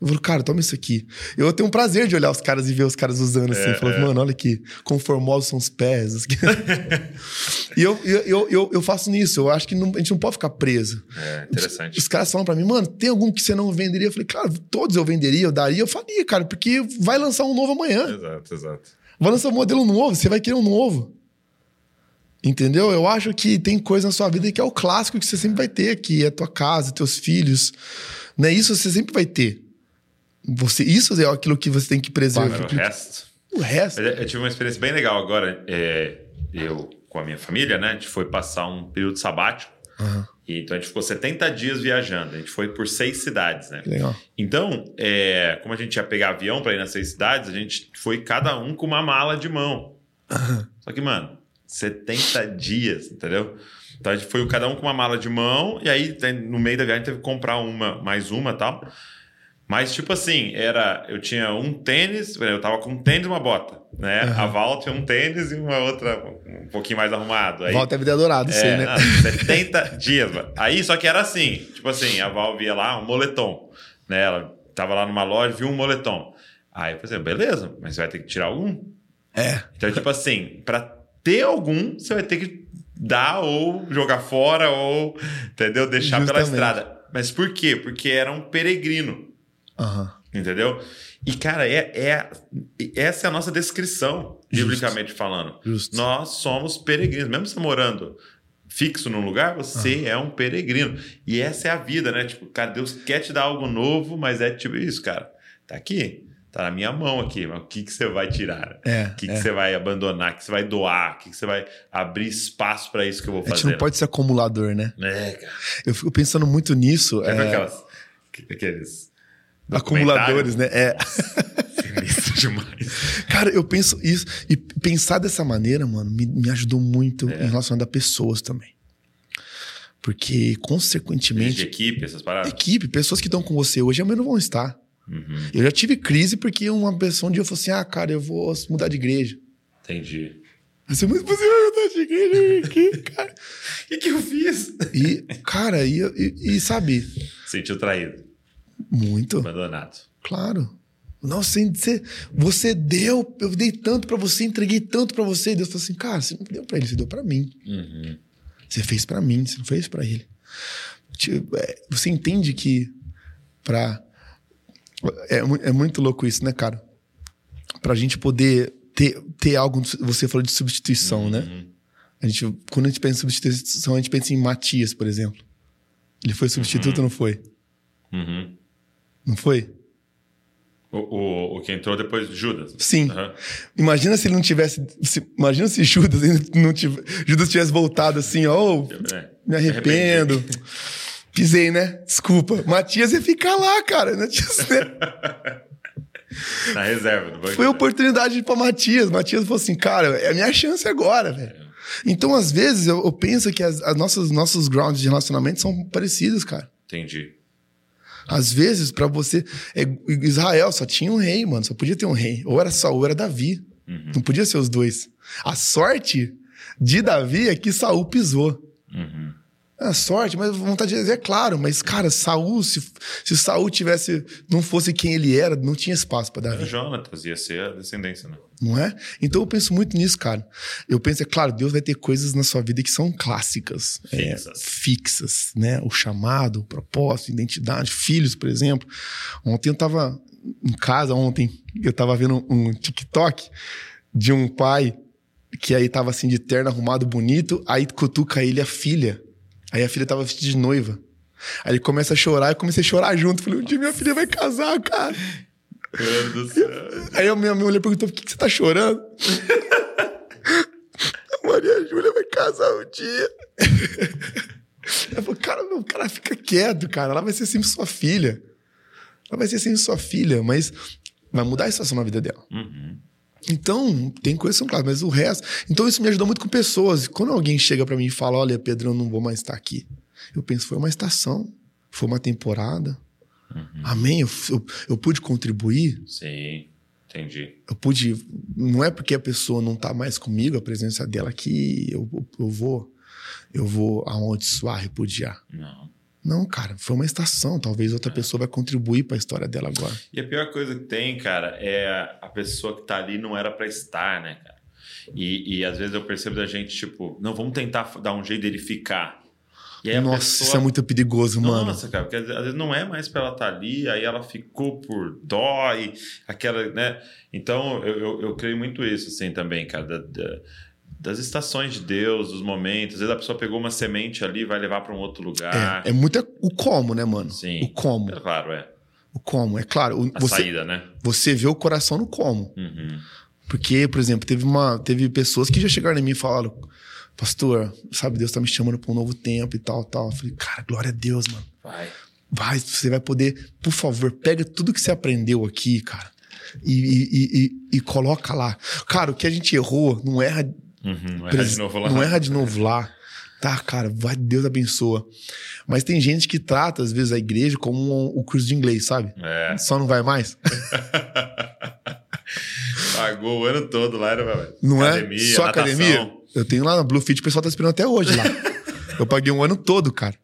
Eu falo, cara, toma isso aqui. Eu tenho um prazer de olhar os caras e ver os caras usando assim. É, Falo, é. mano, olha que conformosos são os pés. e eu, eu, eu, eu, faço nisso. Eu acho que não- a gente não pode ficar preso. É, interessante. Os caras falam pra mim, mano, tem algum que você não venderia? Eu falei, claro, todos eu venderia, eu daria, eu faria, cara, porque vai lançar um novo amanhã. Exato, exato. Vai lançar um modelo novo, você vai querer um novo. Entendeu? Eu acho que tem coisa na sua vida que é o clássico que você sempre vai ter, que é tua casa, teus filhos. Né? Isso você sempre vai ter. Você, isso é aquilo que você tem que preservar. O resto. O resto. Mas Eu tive uma experiência bem legal agora. é, eu, com a minha família, né? A gente foi passar um período sabático. Aham, E, então a gente ficou 70 dias viajando. A gente foi por seis cidades, né? legal. Então, é, como a gente ia pegar avião para ir nas seis cidades, a gente foi cada um com uma mala de mão. Só que, mano, 70 dias, entendeu? Então a gente foi cada um com uma mala de mão, e aí tem- no meio da viagem teve que comprar uma, mais uma e tal. Mas, tipo assim, era. Eu tinha um tênis, eu tava com um tênis e uma bota, né? Aham. A Val tinha um tênis e uma outra um pouquinho mais arrumado. Aí, Volta a vida dourada, é, né? não, 70 dias, mano. Aí, só que era assim, tipo assim, a Val via lá um moletom, né? Ela tava lá numa loja, viu um moletom. Aí eu falei, assim, beleza, mas você vai ter que tirar algum? É. Então, tipo assim, pra ter algum, você vai ter que dar ou jogar fora ou, entendeu? Deixar pela Justamente. estrada. Mas por quê? Porque era um peregrino, Aham. entendeu? E, cara, é, é, essa é a nossa descrição, Justo. biblicamente falando. Justo. Nós somos peregrinos, mesmo você morando fixo num lugar, você é um peregrino. E essa é a vida, né? Tipo, cara, Deus quer te dar algo novo, mas é tipo isso, cara. Tá aqui, tá na minha mão aqui, mas o que, que você vai tirar? É, O que, que é. você vai abandonar? O que você vai doar? O que, que você vai abrir espaço para isso que eu vou A gente fazer? não pode ser acumulador, né? É, cara. Eu fico pensando muito nisso. Sabe é, aquelas, aqueles acumuladores, né? É. Sinistro demais. Cara, eu penso isso. E pensar dessa maneira, mano, me, me ajudou muito É. em relação a pessoas também. Porque, De consequentemente, equipe, essas paradas. equipe, pessoas que estão com você hoje amanhã não vão estar. Uhum, Eu já tive crise porque uma pessoa um dia falou assim: ah, cara, eu vou mudar de igreja. entendi. Você, mas você vai mudar de igreja aqui, cara. O que, que eu fiz? E, cara, e, e, e sabe, Sentiu traído, muito, abandonado. claro. Nossa, você, você- deu, eu dei tanto pra você, entreguei tanto pra você. E Deus falou assim: cara, você não deu pra ele, você deu pra mim. Uhum. Você fez pra mim, você não fez pra ele. Tipo, é, Você entende que pra. É, é muito louco isso, né, cara? Pra gente poder ter, ter algo. Você falou de substituição, né? Uhum. A gente, quando a gente pensa em substituição, a gente pensa em Matias, por exemplo. Ele foi substituto ou não foi? Uhum. Não foi? O, o, o que entrou depois de Judas. Sim. Aham. Imagina se ele não tivesse. se- imagina se Judas não tivesse, Judas tivesse voltado assim, ó, oh, É. me arrependo. Pisei, né? Desculpa. Matias ia ficar lá, cara. Tinha- Na reserva do banco. Foi oportunidade pra Matias. Matias falou assim, cara, é a minha chance agora, velho. Então, às vezes, eu, eu penso que as, as nossas, nossos grounds de relacionamento são parecidos, cara. Entendi. Às vezes, pra você. é, Israel só tinha um rei, mano. Só podia ter um rei. Ou era Saul, ou era Davi. Uhum. Não podia ser os dois. A sorte de Davi é que Saul pisou. Uhum. A sorte, mas vontade de dizer, é claro, mas, cara, Saul, se, se Saul tivesse. não fosse quem ele era, não tinha espaço pra Era Davi. Jonatas, ia ser a descendência, né? Não é? Então eu penso muito nisso, cara. Eu penso, é claro, Deus vai ter coisas na sua vida que são clássicas, é, Fixas. fixas, né? O chamado, o propósito, identidade, filhos, por exemplo. Ontem eu tava em casa, ontem, eu tava vendo um TikTok de um pai que aí tava assim de terno arrumado bonito, aí cutuca ele a filha. Aí a filha tava vestida de noiva. Aí ele começa a chorar, eu comecei a chorar junto. Falei, um dia minha filha vai casar, cara. Meu Deus do céu. Aí a minha mulher perguntou: por que, que você tá chorando? a Maria Júlia vai casar um dia. Ela falou: cara, não, cara, fica quieto, cara. Ela vai ser sempre sua filha. Ela vai ser sempre sua filha, mas vai mudar a situação na vida dela. Uhum. Então, tem coisas que são claras, mas o resto. Então, isso me ajudou muito com pessoas. Quando alguém chega pra mim e fala: Olha, Pedro, eu não vou mais estar aqui. Eu penso: foi uma estação, foi uma temporada. Amém? Eu, eu, eu pude contribuir, Sim, entendi. eu pude. Não é porque a pessoa não tá mais comigo, a presença dela que eu, eu vou. Eu vou amaldiçoar, repudiar. Não. Não, cara, foi uma estação. Talvez outra pessoa vai contribuir pra história dela agora. E a pior coisa que tem, cara, é a pessoa que tá ali não era pra estar, né, cara? E, e às vezes eu percebo da gente, tipo, não, vamos tentar dar um jeito dele ficar. E aí a Nossa, pessoa- isso é muito perigoso, mano. Nossa, cara, porque às vezes não é mais pra ela estar ali, aí ela ficou por dó e aquela, né? Então eu, eu, eu creio muito isso, assim, também, cara, da- da- das estações de Deus, dos momentos. Às vezes a pessoa pegou uma semente ali, vai levar pra um outro lugar. É, é muito o como, né, mano? Sim. O como. É claro, é. O como. É claro, o- A você, saída, né? você vê o coração no como. Uhum. Porque, por exemplo, teve, uma, teve pessoas que já chegaram em mim e falaram: Pastor, sabe, Deus tá me chamando pra um novo tempo e tal, tal. Eu falei, cara, glória a Deus, mano. Vai. Vai, você vai poder, por favor, pega tudo que você aprendeu aqui, cara, e, e, e- e coloca lá. Cara, o que a gente errou, não erra, Uhum. Não erra pres- de novo lá. não erra de novo lá. Tá, cara, vai, Deus abençoa. Mas tem gente que trata, às vezes, a igreja como um- o curso de inglês, sabe? É. Só não vai mais. Pagou o ano todo lá, era vai. Não academia, é? Só natação. academia? Eu tenho lá na Bluefit, o pessoal tá esperando até hoje lá. Eu paguei um ano todo, cara.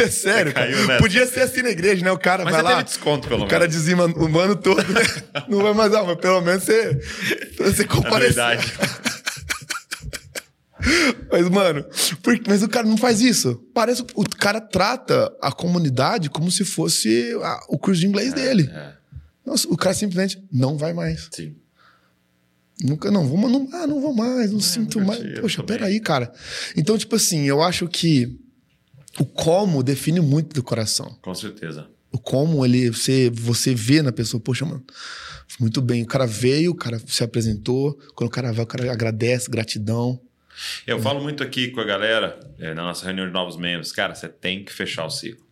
É sério, cara. Podia ser assim na igreja, né? O cara Mas vai lá. desconto, pelo o cara menos. dizima o ano todo, né? Não vai mais, não, mas pelo menos você, você compareceu. Anuidade. Mas, mano, por- mas o cara não faz isso. Parece o cara trata a comunidade como se fosse a- o curso de inglês dele. É, Nossa, o cara simplesmente não vai mais. sim. Nunca, não, vou, não, ah, não vou mais, não sinto nunca mais. Poxa, também. peraí, cara. Então, tipo assim, eu acho que o como define muito do coração. Com certeza. O como ele, você, você vê na pessoa, poxa, mano, muito bem. O cara veio, o cara se apresentou. Quando o cara vai, o cara agradece, gratidão. Eu falo muito aqui com a galera, é, na nossa reunião de novos membros, cara, você tem que fechar o ciclo.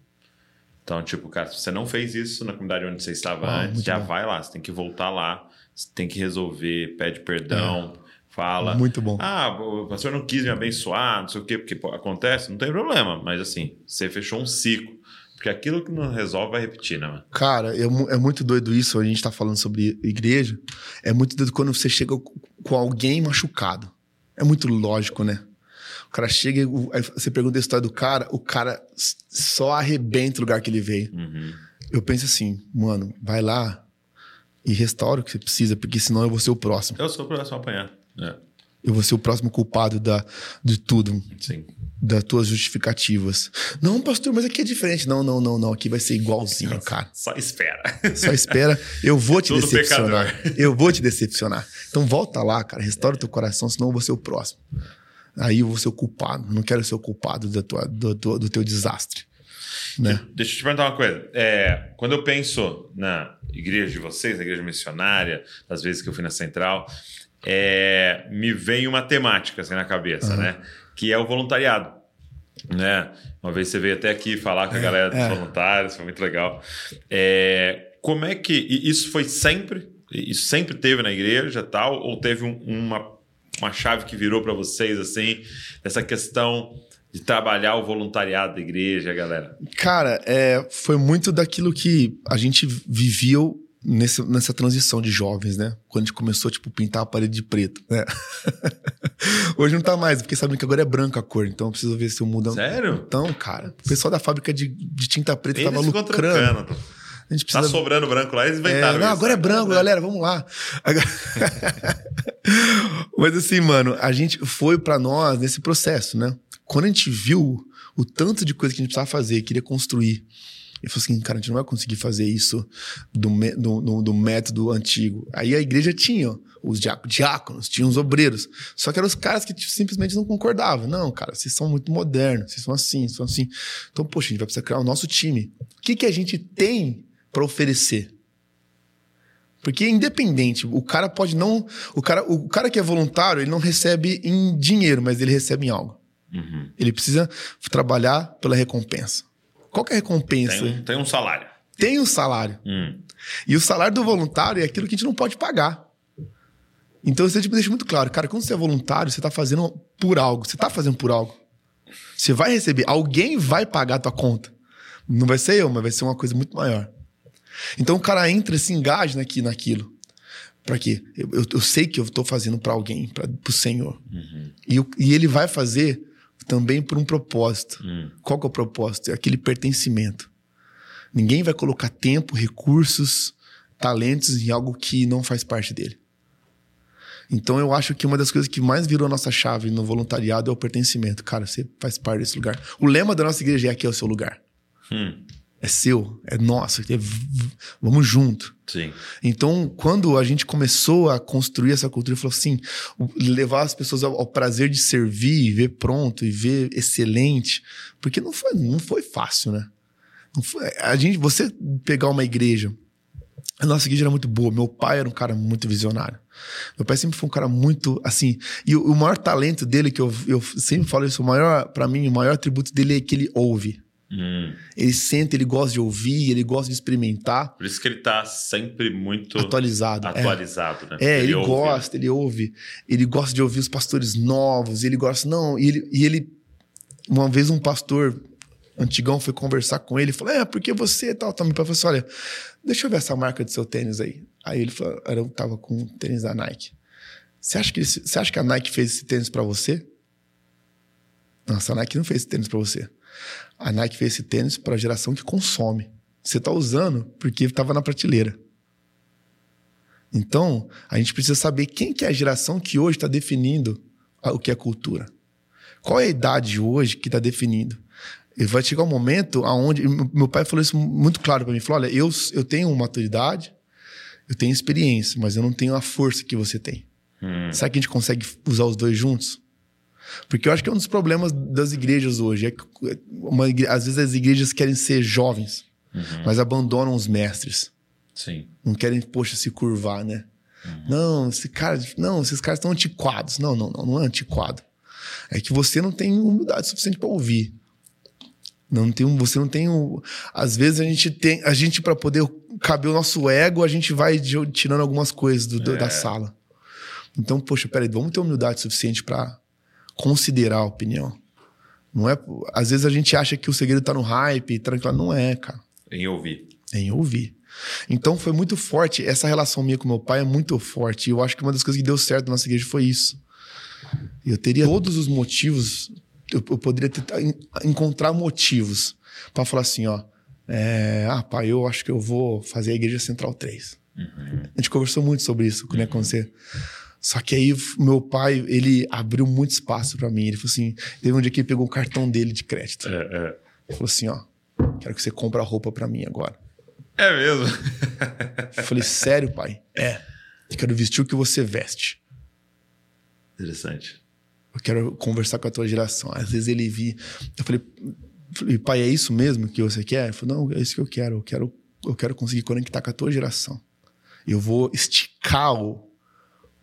Então, tipo, cara, se você não fez isso na comunidade onde você estava Ah, antes, já bom. vai lá, você tem que voltar lá, você tem que resolver, pede perdão, fala. Muito bom. Ah, o pastor não quis me abençoar, não sei o quê, porque acontece, não tem problema, mas assim, você fechou um ciclo. Porque aquilo que não resolve vai repetir, né, mano? Cara, é, é muito doido isso. A gente tá falando sobre igreja. É muito doido quando você chega com alguém machucado. É muito lógico, né? O cara chega, e você pergunta a história do cara, o cara só arrebenta o lugar que ele veio. Uhum. Eu penso assim, mano, vai lá e restaura o que você precisa, porque senão eu vou ser o próximo. Eu sou o próximo a apanhar. É, Eu vou ser o próximo culpado da, de tudo, sim. Das tuas justificativas. Não, pastor, mas aqui é diferente. Não, não, não, não. Aqui vai ser igualzinho, cara. Só espera. Só espera, eu vou te Todo decepcionar. pecador. Eu vou te decepcionar. Então volta lá, cara, restaura o teu coração, senão eu vou ser o próximo. Aí eu vou ser o culpado. Não quero ser o culpado da tua, do, do, do teu desastre. Né? Deixa eu te perguntar uma coisa. É, quando eu penso na igreja de vocês, na igreja missionária, das vezes que eu fui na central, é, me vem uma temática assim na cabeça, né? Que é o voluntariado. Né? Uma vez você veio até aqui falar com a galera dos é. voluntários, foi muito legal. É, como é que. Isso foi sempre? Isso sempre teve na igreja tal? Ou teve um- uma, uma chave que virou para vocês, assim, dessa questão de trabalhar o voluntariado da igreja, galera? Cara, é, foi muito daquilo que a gente viveu nesse, nessa transição de jovens, né? Quando a gente começou, tipo, pintar a parede de preto, né? Hoje não tá mais, porque sabem que agora é branca a cor, então eu preciso ver se eu mudo. Sério? Então, cara, o pessoal da fábrica de, de tinta preta Eles tava lucrando. A gente Tá precisa sobrando branco lá, eles É, inventaram não, isso, agora é né? branco, galera, vamos lá. Agora- Mas assim, mano, a gente foi pra nós nesse processo, né? Quando a gente viu o tanto de coisa que a gente precisava fazer, queria construir, ele falou assim, cara, a gente não vai conseguir fazer isso do, do, do- do método antigo. Aí a igreja tinha os diá- diáconos, tinha os obreiros. Só que eram os caras que tipo, simplesmente não concordavam. Não, cara, vocês são muito modernos, vocês são assim, são assim. Então, poxa, a gente vai precisar criar o nosso time. O que, que a gente tem pra oferecer? Porque independente, o cara pode não. O cara, o cara que é voluntário, ele não recebe em dinheiro, mas ele recebe em algo. Uhum. Ele precisa trabalhar pela recompensa. Qual que é a recompensa? Tem, um, tem um salário. Tem um salário. Hum. E o salário do voluntário é aquilo que a gente não pode pagar. Então você tipo, deixa muito claro, cara, quando você é voluntário, você tá fazendo por algo. Você tá fazendo por algo. Você vai receber, alguém vai pagar a tua conta. Não vai ser eu, mas vai ser uma coisa muito maior. Então o cara entra, se engaja naqui, naquilo. Pra quê? Eu, eu, eu sei que eu tô fazendo pra alguém, pra, pro Senhor. E, o- e ele vai fazer também por um propósito. Hum. Qual que é o propósito? É aquele pertencimento. Ninguém vai colocar tempo, recursos, talentos em algo que não faz parte dele. Então eu acho que uma das coisas que mais virou a nossa chave no voluntariado é o pertencimento. Cara, você faz parte desse lugar. O lema da nossa igreja é aqui é o seu lugar. Hum. É seu, é nosso. é vamos junto. Sim. Então, quando a gente começou a construir essa cultura, falou assim, levar as pessoas ao, ao prazer de servir, e ver pronto e ver excelente, porque não foi, não foi fácil, né? Não foi, a gente, você pegar uma igreja, a nossa igreja era muito boa. Meu pai era um cara muito visionário. Meu pai sempre foi um cara muito assim. E o, o maior talento dele, que eu, eu sempre falo isso, o maior, para mim, o maior atributo dele é que ele ouve. Hum. Ele sente, ele gosta de ouvir, ele gosta de experimentar. Por isso que ele tá sempre muito Atualizado, é. atualizado, né? É, ele, ouve, gosta, ele ouve. Ele gosta de ouvir os pastores novos, ele gosta. Não, e ele, e ele. Uma vez um pastor antigão foi conversar com ele e falou: É, porque você e tal. Tá, meu pai falou assim: olha, deixa eu ver essa marca do seu tênis aí. Aí ele falou: eu tava com um tênis da Nike. Você acha que, esse- você acha que a Nike fez esse tênis pra você? Nossa, a Nike não fez esse tênis pra você. A Nike fez esse tênis pra geração que consome. Você tá usando porque tava na prateleira. Então, a gente precisa saber quem que é a geração que hoje está definindo a- o que é cultura. Qual é a idade hoje que está definindo? E vai chegar um momento aonde meu meu pai falou isso muito claro para mim, falou: "Olha, eu eu tenho maturidade, eu tenho experiência, mas eu não tenho a força que você tem. Hum. Será que a gente consegue usar os dois juntos? Porque eu acho que é um dos problemas das igrejas hoje. É que igre- às vezes as igrejas querem ser jovens, Uhum. mas abandonam os mestres. Sim. Não querem, poxa, se curvar, né? Não, esse cara, não, esses caras estão antiquados. Não, não, não, não é antiquado. É que você não tem humildade suficiente para ouvir. Não tem, você não tem um, às vezes a gente tem, a gente para poder caber o nosso ego, a gente vai tirando algumas coisas do- do- da sala. Então, poxa, peraí, vamos ter humildade suficiente para considerar a opinião. Não é, às vezes a gente acha que o segredo tá no hype, tranquilo, não é, cara Em ouvir. em ouvir. Então foi muito forte. Essa relação minha com meu pai é muito forte. E eu acho que uma das coisas que deu certo na nossa igreja foi isso. Eu teria todos os motivos, eu, eu poderia tentar en- encontrar motivos para falar assim: ó, é, ah, pai, eu acho que eu vou fazer a igreja central 3. A gente conversou muito sobre isso né, com você. Só que aí meu pai, ele abriu muito espaço para mim. Ele falou assim: teve um dia que ele pegou o cartão dele de crédito. É, é. Ele falou assim: ó, quero que você compre a roupa para mim agora. É mesmo. Eu falei, sério, pai? É. Eu quero vestir o que você veste. Interessante. Eu quero conversar com a tua geração. Às vezes ele vi. Eu falei, falei, pai, é isso mesmo que você quer? Ele falou, não, é isso que eu quero. Eu quero, eu quero conseguir conectar com a tua geração. Eu vou esticar o,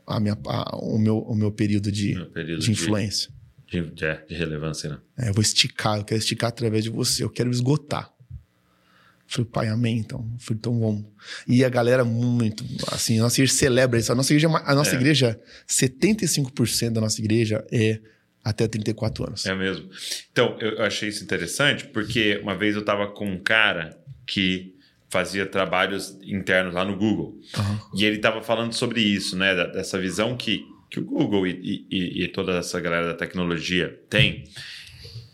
a minha, a- o, meu, o meu período de, Meu período de influência. De, de, de relevância, né? É, eu vou esticar, eu quero esticar através de você, eu quero esgotar. Falei, pai, amém, então. Falei, então vamos. E a galera muito, assim, a nossa igreja celebra isso. A nossa igreja, é a nossa É. igreja 75% da nossa igreja é até 34 anos. É mesmo. Então, eu eu achei isso interessante porque uma vez eu estava com um cara que fazia trabalhos internos lá no Google. Aham. E ele estava falando sobre isso, né? Dessa visão que, que o Google e, e- e- toda essa galera da tecnologia tem,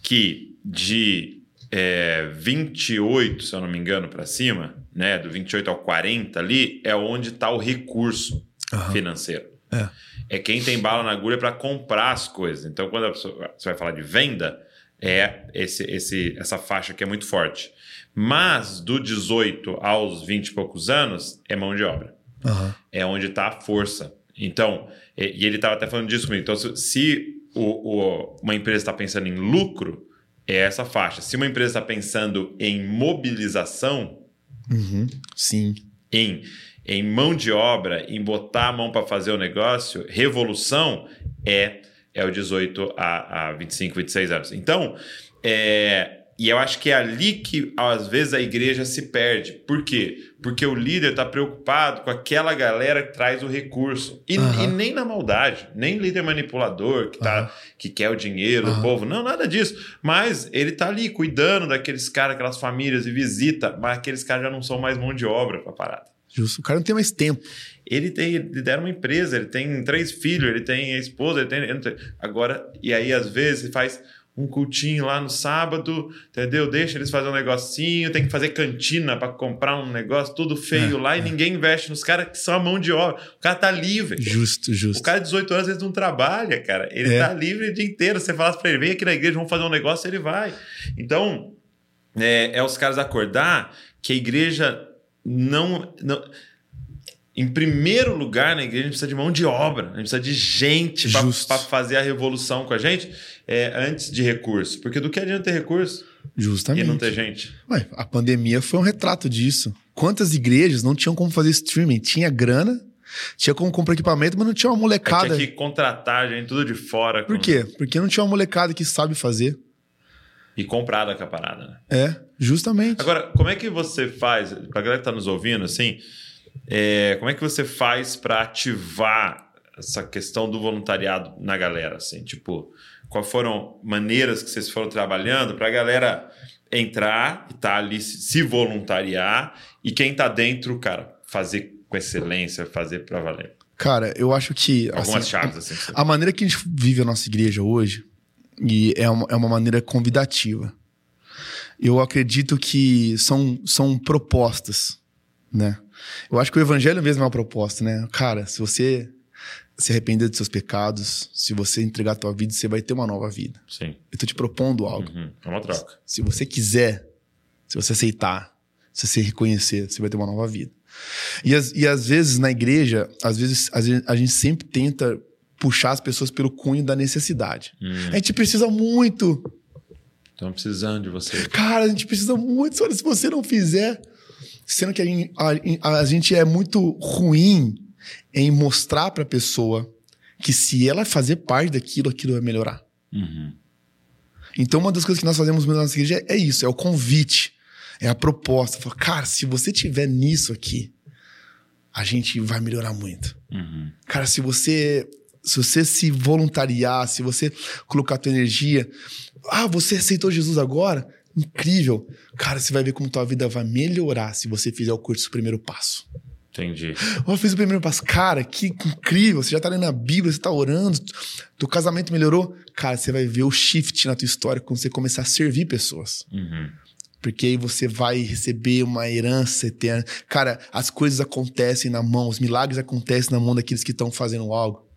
que de é, 28, se eu não me engano, para cima, né? Do 28 ao 40 ali, é onde está o recurso Aham. financeiro. É. É quem tem bala na agulha para comprar as coisas. Então, quando pessoa- você vai falar de venda, é esse, esse, essa faixa que é muito forte. Mas do 18 aos 20 e poucos anos é mão de obra Aham. é onde está a força. Então, e, e ele estava até falando disso comigo. Então, se, se o- o- uma empresa está pensando em lucro, é essa faixa. Se uma empresa está pensando em mobilização, Uhum. Sim. em, em mão de obra, em botar a mão para fazer o negócio, revolução é, é o 18 a, a 25, 26 anos. Então, é, e eu acho que é ali que às vezes a igreja se perde. Por quê? Porque o líder está preocupado com aquela galera que traz o recurso. E, e nem na maldade, nem líder manipulador que, tá, que quer o dinheiro do Aham. povo. Não, nada disso. Mas ele tá ali cuidando daqueles caras, aquelas famílias e visita, mas aqueles caras já não são mais mão de obra pra parada. Justo. O cara não tem mais tempo. Ele tem, ele lidera uma empresa, ele tem três filhos, ele tem a esposa, ele tem, Agora, e aí às vezes ele faz um cultinho lá no sábado, entendeu? Deixa eles fazer um negocinho, tem que fazer cantina para comprar um negócio tudo feio É, lá e ninguém investe nos caras que são a mão de obra. O cara tá livre. Justo, justo. O cara de 18 anos, ele não trabalha, cara. Ele É. tá livre o dia inteiro. Você fala pra ele, vem aqui na igreja, vamos fazer um negócio, ele vai. Então, é, é os caras acordar que a igreja não, não. Em primeiro lugar, na igreja, a gente precisa de mão de obra, a gente precisa de gente para fazer a revolução com a gente é, antes de recurso. Porque do que adianta ter recurso e Justamente. não ter gente? Ué, a pandemia foi um retrato disso. Quantas igrejas não tinham como fazer streaming? Tinha grana, tinha como comprar equipamento, mas não tinha uma molecada. Tinha que contratar gente tudo de fora. Por com- quê? Porque não tinha uma molecada que sabe fazer. E comprar da caparada, né? É, justamente. Agora, como é que você faz, pra galera que tá nos ouvindo, assim, é, como é que você faz para ativar essa questão do voluntariado na galera, assim, tipo, quais foram maneiras que vocês foram trabalhando pra galera entrar e tá ali se voluntariar e quem tá dentro, cara, fazer com excelência, fazer pra valer. Cara, eu acho que. Algumas assim, chaves, assim. você- A maneira que a gente vive a nossa igreja hoje e é uma, é uma maneira convidativa. Eu acredito que são, são propostas, né? Eu acho que o evangelho mesmo é uma proposta, né? Cara, se você se arrepender dos seus pecados, se você entregar a tua vida, você vai ter uma nova vida. Sim. Eu tô te propondo algo. Uhum. É uma troca. Se você quiser, se você aceitar, se você reconhecer, você vai ter uma nova vida. E, as- e às vezes na igreja, às vezes, a gente sempre tenta puxar as pessoas pelo cunho da necessidade. Hum. A gente precisa muito. Estão precisando de você. Cara, a gente precisa muito. Olha, se você não fizer. Sendo que a, gente- a- a gente é muito ruim em mostrar pra pessoa que se ela fazer parte daquilo, aquilo vai melhorar. Uhum. Então, uma das coisas que nós fazemos muito na nossa igreja é isso: é o convite, é a proposta. Fala, cara, se você tiver nisso aqui, a gente vai melhorar muito. Uhum. Cara, se você se você se voluntariar, se você colocar a tua energia, ah, você aceitou Jesus agora? Incrível. Cara, você vai ver como tua vida vai melhorar se você fizer o curso do primeiro passo. Entendi. Eu fiz o primeiro passo. Cara, que incrível. Você já tá lendo a Bíblia, você tá orando, teu casamento melhorou. Cara, você vai ver o shift na tua história quando você começar a servir pessoas. Uhum. Porque aí você vai receber uma herança eterna. Cara, as coisas acontecem na mão, os milagres acontecem na mão daqueles que estão fazendo algo.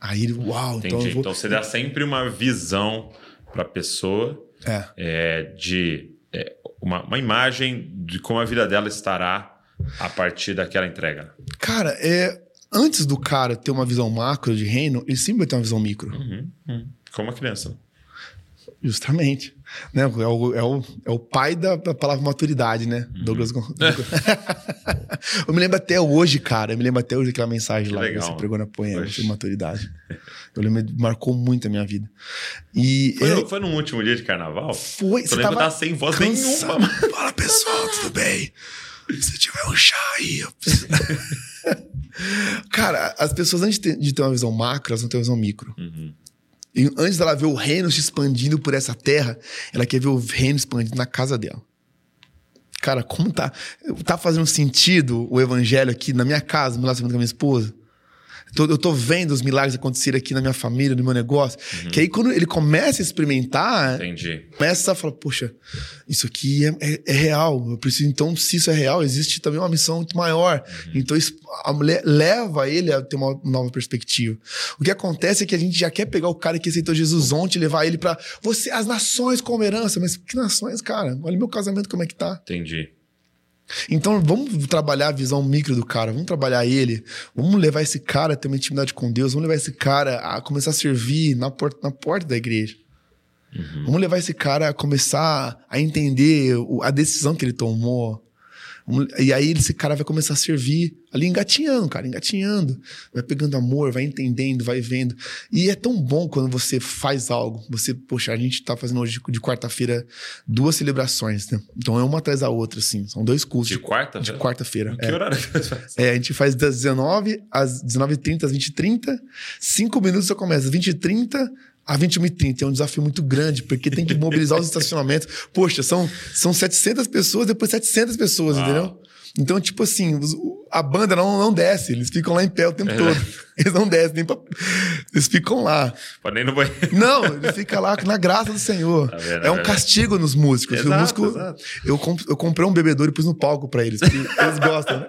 Aí, uau, Entendi. então vou. Então você dá sempre uma visão para a pessoa É. é, de é, uma, uma imagem de como a vida dela estará a partir daquela entrega. Cara, é, antes do cara ter uma visão macro de reino, ele sempre vai ter uma visão micro. Uhum. Uhum. Como a criança. Justamente. Né? É, o, é, o, é o pai da, da palavra maturidade, né? Uhum. Douglas. Gon- eu me lembro até hoje, cara. Eu me lembro até hoje daquela mensagem Que lá legal. que você pregou na poema sobre maturidade. Eu lembro, marcou muito a minha vida. E Foi, foi no último dia de carnaval? foi. Eu lembro que eu tava sem voz cansado. nenhuma. Fala, pessoal, tudo bem? Se tiver um chá aí. eu preciso- cara, as pessoas, antes de ter, de ter uma visão macro, elas não têm uma visão micro. Uhum. E antes dela ver o reino se expandindo por essa terra, ela quer ver o reino expandindo na casa dela. Cara, como tá, tá fazendo sentido o evangelho aqui na minha casa, no relacionamento com a minha esposa? Eu tô vendo os milagres acontecerem aqui na minha família, no meu negócio. Que aí, quando ele começa a experimentar, Entendi. começa a falar, poxa, isso aqui é, é- é real. Eu preciso, então, se isso é real, existe também uma missão muito maior. Então, isso, a mulher leva ele a ter uma nova perspectiva. O que acontece é que a gente já quer pegar o cara que aceitou Jesus ontem e levar ele pra você, as nações como herança. Mas que nações, cara? Olha meu casamento como é que tá. Entendi. Então, vamos trabalhar a visão micro do cara, vamos trabalhar ele, vamos levar esse cara a ter uma intimidade com Deus, vamos levar esse cara a começar a servir na porta, na porta da igreja. Vamos levar esse cara a começar a entender a decisão que ele tomou. E aí esse cara vai começar a servir ali engatinhando, cara, engatinhando. Vai pegando amor, vai entendendo, vai vendo. E é tão bom quando você faz algo. Você, poxa, a gente tá fazendo hoje de quarta-feira duas celebrações, né? Então é uma atrás da outra, assim. São dois cultos. De quarta? De quarta-feira. Que é. horário que você faz? É, a gente faz das 19 às 19h30, às 20h30. Cinco minutos você começa. 20h30 a 21h30. É um desafio muito grande, porque tem que mobilizar os estacionamentos. Poxa, são, são 700 pessoas, depois 700 pessoas, Uau. entendeu? Então, tipo assim, a banda não, não desce. Eles ficam lá em pé o tempo É. todo. Eles não descem nem pra... Eles ficam lá. Pode nem no banheiro. Não, ele fica lá na graça do Senhor. Tá vendo, é um tá vendo? castigo nos músicos. Exato, músico, exato. Eu, comp- eu comprei um bebedouro e pus no palco pra eles. porque eles gostam, né?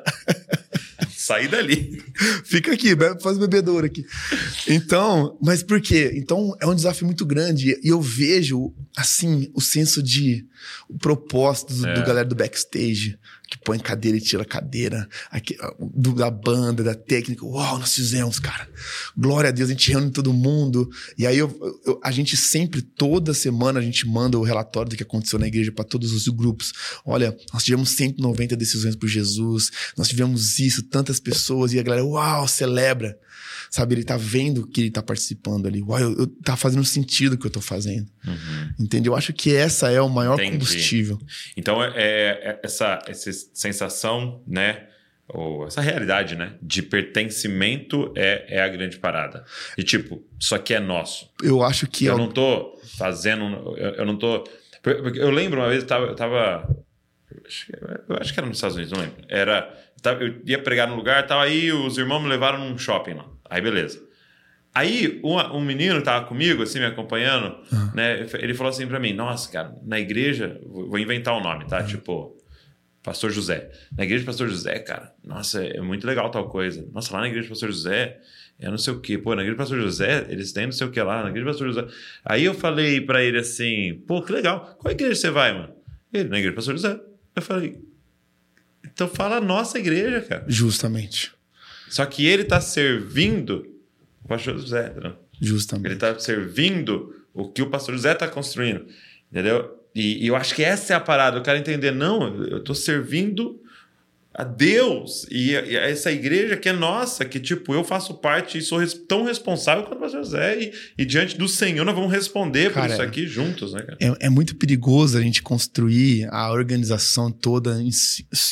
Sair dali. Fica aqui, faz o bebedouro aqui. Então, mas por quê? Então é um desafio muito grande. E eu vejo, assim, o senso de o propósito do, É. do galera do backstage, que põe cadeira e tira cadeira, aqui, do- da banda, da técnica. Uau, nós fizemos, cara. Glória a Deus, a gente reúne todo mundo. E aí eu- eu- a gente sempre, toda semana, a gente manda o relatório do que aconteceu na igreja para todos os grupos. Olha, nós tivemos 190 decisões por Jesus, nós tivemos isso, tantas pessoas, e a galera, uau, celebra. Sabe, ele tá vendo que ele tá participando ali. Uau, eu, eu- tá fazendo sentido o que eu tô fazendo. Entendeu? Eu acho que essa é o maior Entendi. combustível. Então, é, é essa, essa sensação, né? Ou essa realidade, né? De pertencimento é, é a grande parada. E tipo, isso aqui é nosso. Eu acho que é eu o- não tô fazendo. Eu, eu não tô. Eu lembro uma vez, eu tava. Eu, tava, eu acho que- eu era nos Estados Unidos, não lembro. Era. eu Eu ia pregar no lugar, tava aí, os irmãos me levaram num shopping lá. Aí, beleza. Aí, um, um menino tava comigo, assim, me acompanhando, Ah. né? Ele falou assim pra mim: Nossa, cara, na igreja, vou inventar o um nome, tá? Tipo, Pastor José. Na igreja do Pastor José, cara, nossa, é muito legal tal coisa. Nossa, lá na igreja do Pastor José, é não sei o quê. Pô, na igreja do Pastor José, eles têm não sei o que lá, na igreja do Pastor José. Aí eu falei pra ele assim, pô, que legal. Qual igreja você vai, mano? Ele, na igreja do Pastor José. Eu falei, Então fala a nossa igreja, cara. Justamente. Só que ele tá servindo o pastor José, entendeu? Justamente. Ele tá servindo o que o pastor José tá construindo, entendeu? E, e eu acho que essa é a parada, o cara entender, não, eu tô servindo a Deus e, a- e a essa igreja que é nossa, que tipo, eu faço parte e sou res- tão responsável quanto o pastor José e, e diante do Senhor nós vamos responder Cara, por isso aqui juntos, né, cara? É, é muito perigoso a gente construir a organização toda em,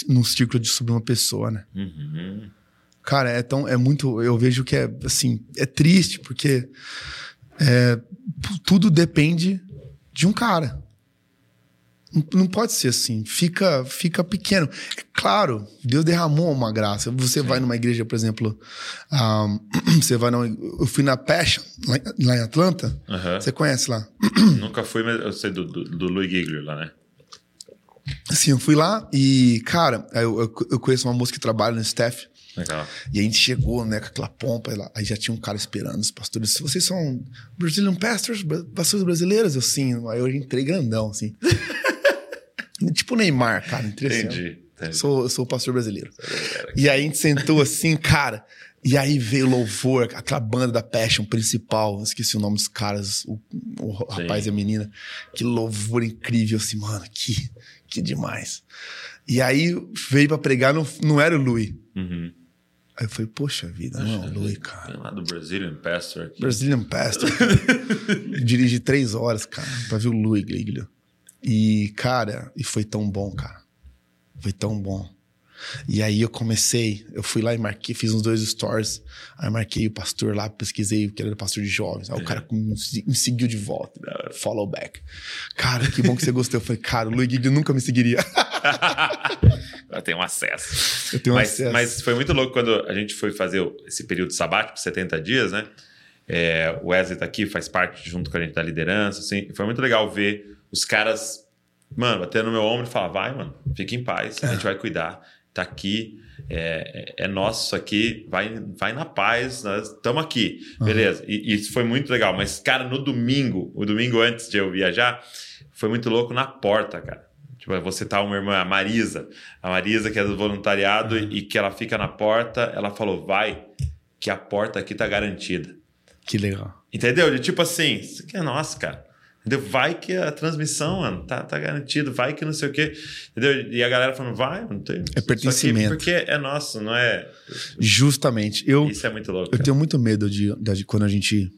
num círculo de sobre uma pessoa, né? Uhum. Cara, é tão. É muito. Eu vejo que é assim. É triste, porque é, tudo depende de um cara. Não, pode ser assim. Fica, fica pequeno. É claro, Deus derramou uma graça. Você vai numa igreja, por exemplo. ah, você vai numa, Eu fui na Passion, lá, em- lá em Atlanta. Você conhece lá? Nunca fui, mas eu sei do, do, do Louis Giglio lá, né? Assim, eu fui lá e, cara, eu, eu, eu conheço uma moça que trabalha no staff. Legal. E a gente chegou, né, com aquela pompa, lá, aí já tinha um cara esperando, os pastores. "Se Vocês são Brazilian pastors, pastores brasileiros? Eu, sim. Aí eu entrei grandão, assim. tipo Neymar, cara, entrei assim. Entendi. entendi. Sou, eu sou pastor brasileiro. E aí a gente sentou assim, cara. E aí veio louvor, aquela banda da Passion principal. Esqueci o nome dos caras, o, o rapaz e a menina. Que louvor incrível, assim, mano, que, que demais. E aí veio pra pregar, não, não era o Louis. Uhum. Aí eu falei, poxa vida, não, é o Louis, cara. Lá do Brazilian Pastor aqui. Brazilian Pastor. cara. Dirigi três horas, cara, pra ver o Louis Giglio. E, cara, e foi tão bom, cara. Foi tão bom. E aí eu comecei, eu fui lá e marquei, fiz uns dois stories. Aí marquei o pastor lá, pesquisei que ele era pastor de jovens. Aí o cara me se- me seguiu de volta. Follow back. Cara, que bom que você gostou. Eu falei, cara, o Giglio nunca me seguiria. Tem um acesso. Eu tenho mas, acesso. mas foi muito louco quando a gente foi fazer esse período sabático, 70 dias, né? É, o Wesley tá aqui, faz parte junto com a gente da liderança, assim. Foi muito legal ver os caras, mano, batendo no meu ombro e falar, vai, mano, fique em paz, a gente vai cuidar, tá aqui, é, é, é nosso isso aqui, vai, vai na paz, nós estamos aqui, beleza. E, e isso foi muito legal, mas, cara, no domingo, o domingo antes de eu viajar, foi muito louco na porta, cara. Tipo, você tá uma irmã, a Marisa, a Marisa que é do voluntariado e que ela fica na porta, ela falou, vai, que a porta aqui tá garantida. Que legal. Entendeu? De tipo assim, isso aqui é nosso, cara. Entendeu? Vai que a transmissão, mano, tá, tá garantido, vai que não sei o quê. Entendeu? E a galera falando, vai, não tem. É pertencimento. Porque é nosso, não é. Justamente. Eu, Isso é muito louco. eu cara. tenho muito medo de, de quando a gente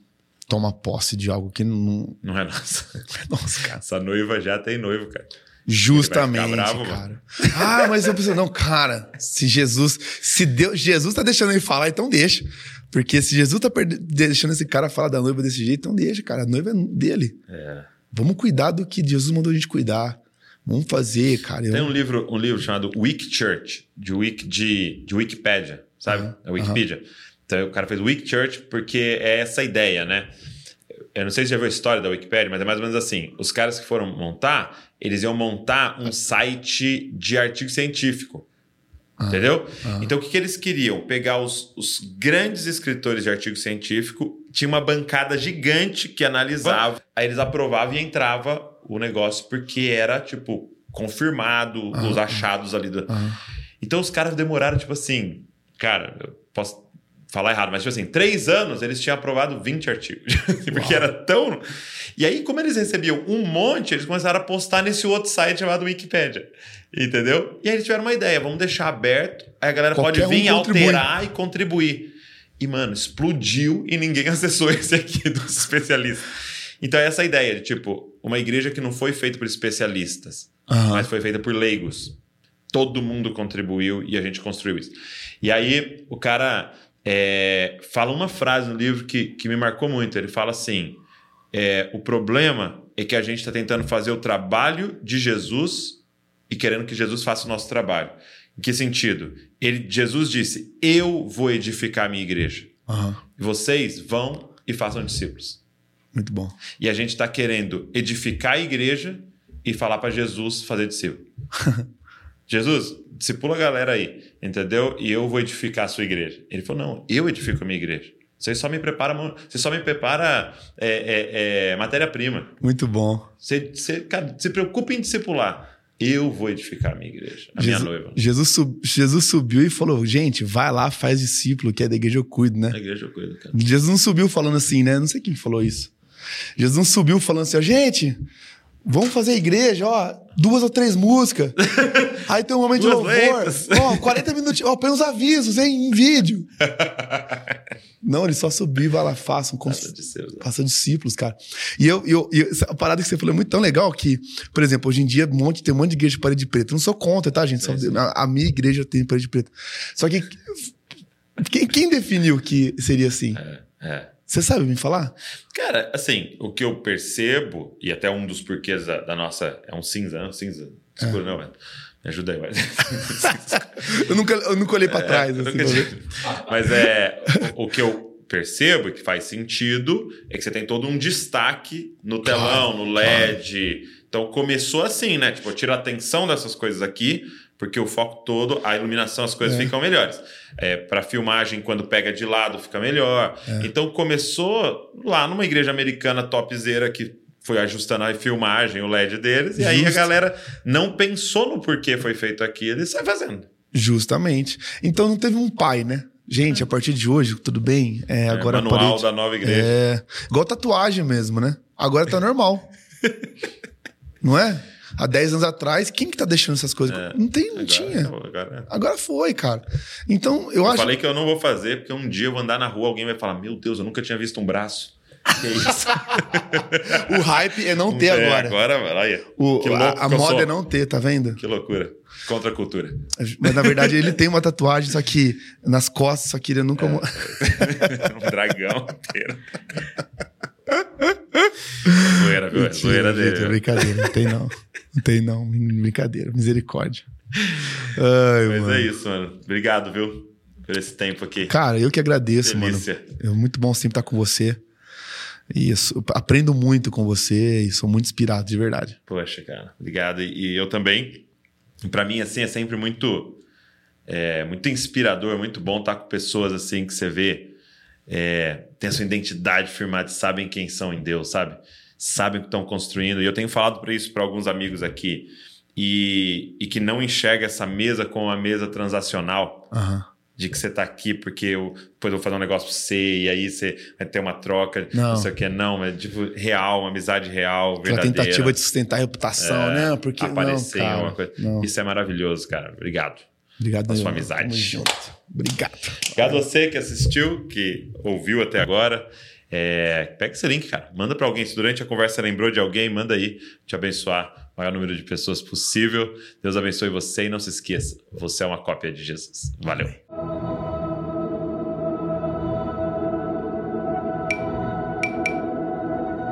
toma posse de algo que não. Não é nosso. Nossa, cara. Essa noiva já tem noivo, cara. Justamente, bravo, cara. Ah, mas eu preciso. Não, cara, se Jesus. Se Deus. Jesus tá deixando ele falar, então deixa. Porque se Jesus tá deixando esse cara falar da noiva desse jeito, então deixa, cara. A noiva é dele. É. Vamos cuidar do que Jesus mandou a gente cuidar. Vamos fazer, cara. Eu- Tem um livro, um livro chamado Week Church, de, Wiki, de, de Wikipedia, sabe? Aham, A Wikipedia. Então o cara fez Week Church porque é essa ideia, né? Eu não sei se já viu a história da Wikipedia, mas é mais ou menos assim. Os caras que foram montar, eles iam montar um site de artigo científico. Entendeu? Então, o que, que eles queriam? Pegar os, os grandes escritores de artigo científico, tinha uma bancada gigante que analisava, aí eles aprovavam e entrava o negócio, porque era, tipo, confirmado os achados ali. Do... Aham. Então, os caras demoraram, tipo assim, cara, eu posso falar errado, mas, tipo assim, três anos eles tinham aprovado 20 artigos, porque era tão. E aí, como eles recebiam um monte, eles começaram a postar nesse outro site chamado Wikipedia. Entendeu? E aí eles tiveram uma ideia, vamos deixar aberto, aí a galera Qualquer pode vir um alterar e contribuir. E, mano, explodiu e ninguém acessou esse aqui dos especialistas. Então, é essa ideia de, tipo, uma igreja que não foi feita por especialistas, Aham. mas foi feita por leigos. Todo mundo contribuiu e a gente construiu isso. E aí, o cara é, fala uma frase no livro que, que me marcou muito. Ele fala assim: é, o problema é que a gente está tentando fazer o trabalho de Jesus e querendo que Jesus faça o nosso trabalho. Em que sentido? Ele, Jesus disse: Eu vou edificar a minha igreja. Aham. Vocês vão e façam discípulos. Muito bom. E a gente está querendo edificar a igreja e falar para Jesus fazer discípulo. Jesus, discipula a galera aí, entendeu? E eu vou edificar a sua igreja. Ele falou: não, eu edifico a minha igreja. Você só me prepara, você só me prepara é, é, é, matéria-prima. Muito bom. Você, você, cara, se preocupe em discipular. Eu vou edificar a minha igreja, a Jesus, minha noiva. Jesus, sub- Jesus subiu e falou: gente, vai lá, faz discípulo, que é da igreja eu cuido, né? A igreja eu cuido, cara. Jesus não subiu falando assim, né? Não sei quem falou isso. Jesus não subiu falando assim, ó, gente, vamos fazer igreja, ó, duas ou três músicas. Aí tem um momento de Duas louvor. letras. Ó, 40 minutos, ó, põe uns avisos, hein, em vídeo. não, ele só subiu vai lá, façam, cons- de ser, né? façam discípulos, cara. E eu, eu, eu- essa parada que você falou é muito tão legal que, por exemplo, hoje em dia um monte, tem um monte de igreja de parede preta. Eu não sou contra, tá, gente? Só- a, a minha igreja tem parede preta. Só que quem, quem definiu que seria assim? É. Você sabe me falar? Cara, assim, o que eu percebo, e até um dos porquês da, da nossa. É um cinza, não? Cinza. Escuro, não, velho. Me ajuda aí, vai. Eu nunca, eu nunca olhei trás. É, eu assim, nunca. Mas é. O, o que eu percebo e que faz sentido é que você tem todo um destaque no telão, no LED. Então começou assim, né? Tipo, tira a atenção dessas coisas aqui, porque o foco todo, a iluminação, as coisas É. ficam melhores. É, para filmagem, quando pega de lado, fica melhor. É. Então começou lá numa igreja americana topzera que foi ajustando a filmagem, o LED deles, e aí a Justo. galera não pensou no porquê foi feito aquilo e sai fazendo. Justamente. Então não teve um pai, né? Gente, a partir de hoje, tudo bem? É, agora é, a manual parede- da nova igreja. É. Igual tatuagem mesmo, né? Agora tá normal. não é? Há 10 anos atrás, quem que tá deixando essas coisas? É. Não tem, não Agora, tinha. acabou, agora- Agora foi, cara. Então, eu, Eu acho. falei que eu não vou fazer, porque um dia eu vou andar na rua, alguém vai falar: Meu Deus, eu nunca tinha visto um braço. Que isso? O hype é não ter É, agora. Agora, olha. O- a a moda é não ter, tá vendo? Que loucura. Contra a cultura. Mas na verdade ele tem uma tatuagem, só que nas costas, só que ele nunca. mo- um dragão inteiro. zoeira, viu? É zoeira Mentira, gente, é dele. Brincadeira, não tem não. Não tem não. Brincadeira, misericórdia. Ai, Mas mano. é isso, mano. Obrigado, viu? Por esse tempo aqui. Cara, eu que agradeço, Delícia. mano. É muito bom sempre estar com você. Isso, aprendo muito com você e sou muito inspirado, de verdade. Poxa, cara, obrigado. E, eu também. Pra mim, assim, é sempre muito, é, muito inspirador, muito bom estar com pessoas assim que você vê, é, tem a sua identidade firmada, sabem quem são em Deus, sabe? Sabem o que estão construindo. E eu tenho falado para isso para alguns amigos aqui. E, e que não enxerga essa mesa como uma mesa transacional. Aham. De que você tá aqui porque eu depois eu vou fazer um negócio pra você e aí você vai ter uma troca, Não. não sei o que. Não, é tipo real, uma amizade real, Aquela verdadeira tentativa de sustentar a reputação, É, né? Porque aparecer não, cara, alguma coisa. Não. Isso é maravilhoso, cara. Obrigado. Obrigado, da sua amizade. Tamo junto. Obrigado. Obrigado a você que assistiu, que ouviu até agora. É, pega esse link, cara. Manda pra alguém. Se durante a conversa lembrou de alguém, manda aí. Te abençoar maior número de pessoas possível. Deus abençoe você e não se esqueça, você é uma cópia de Jesus. Valeu.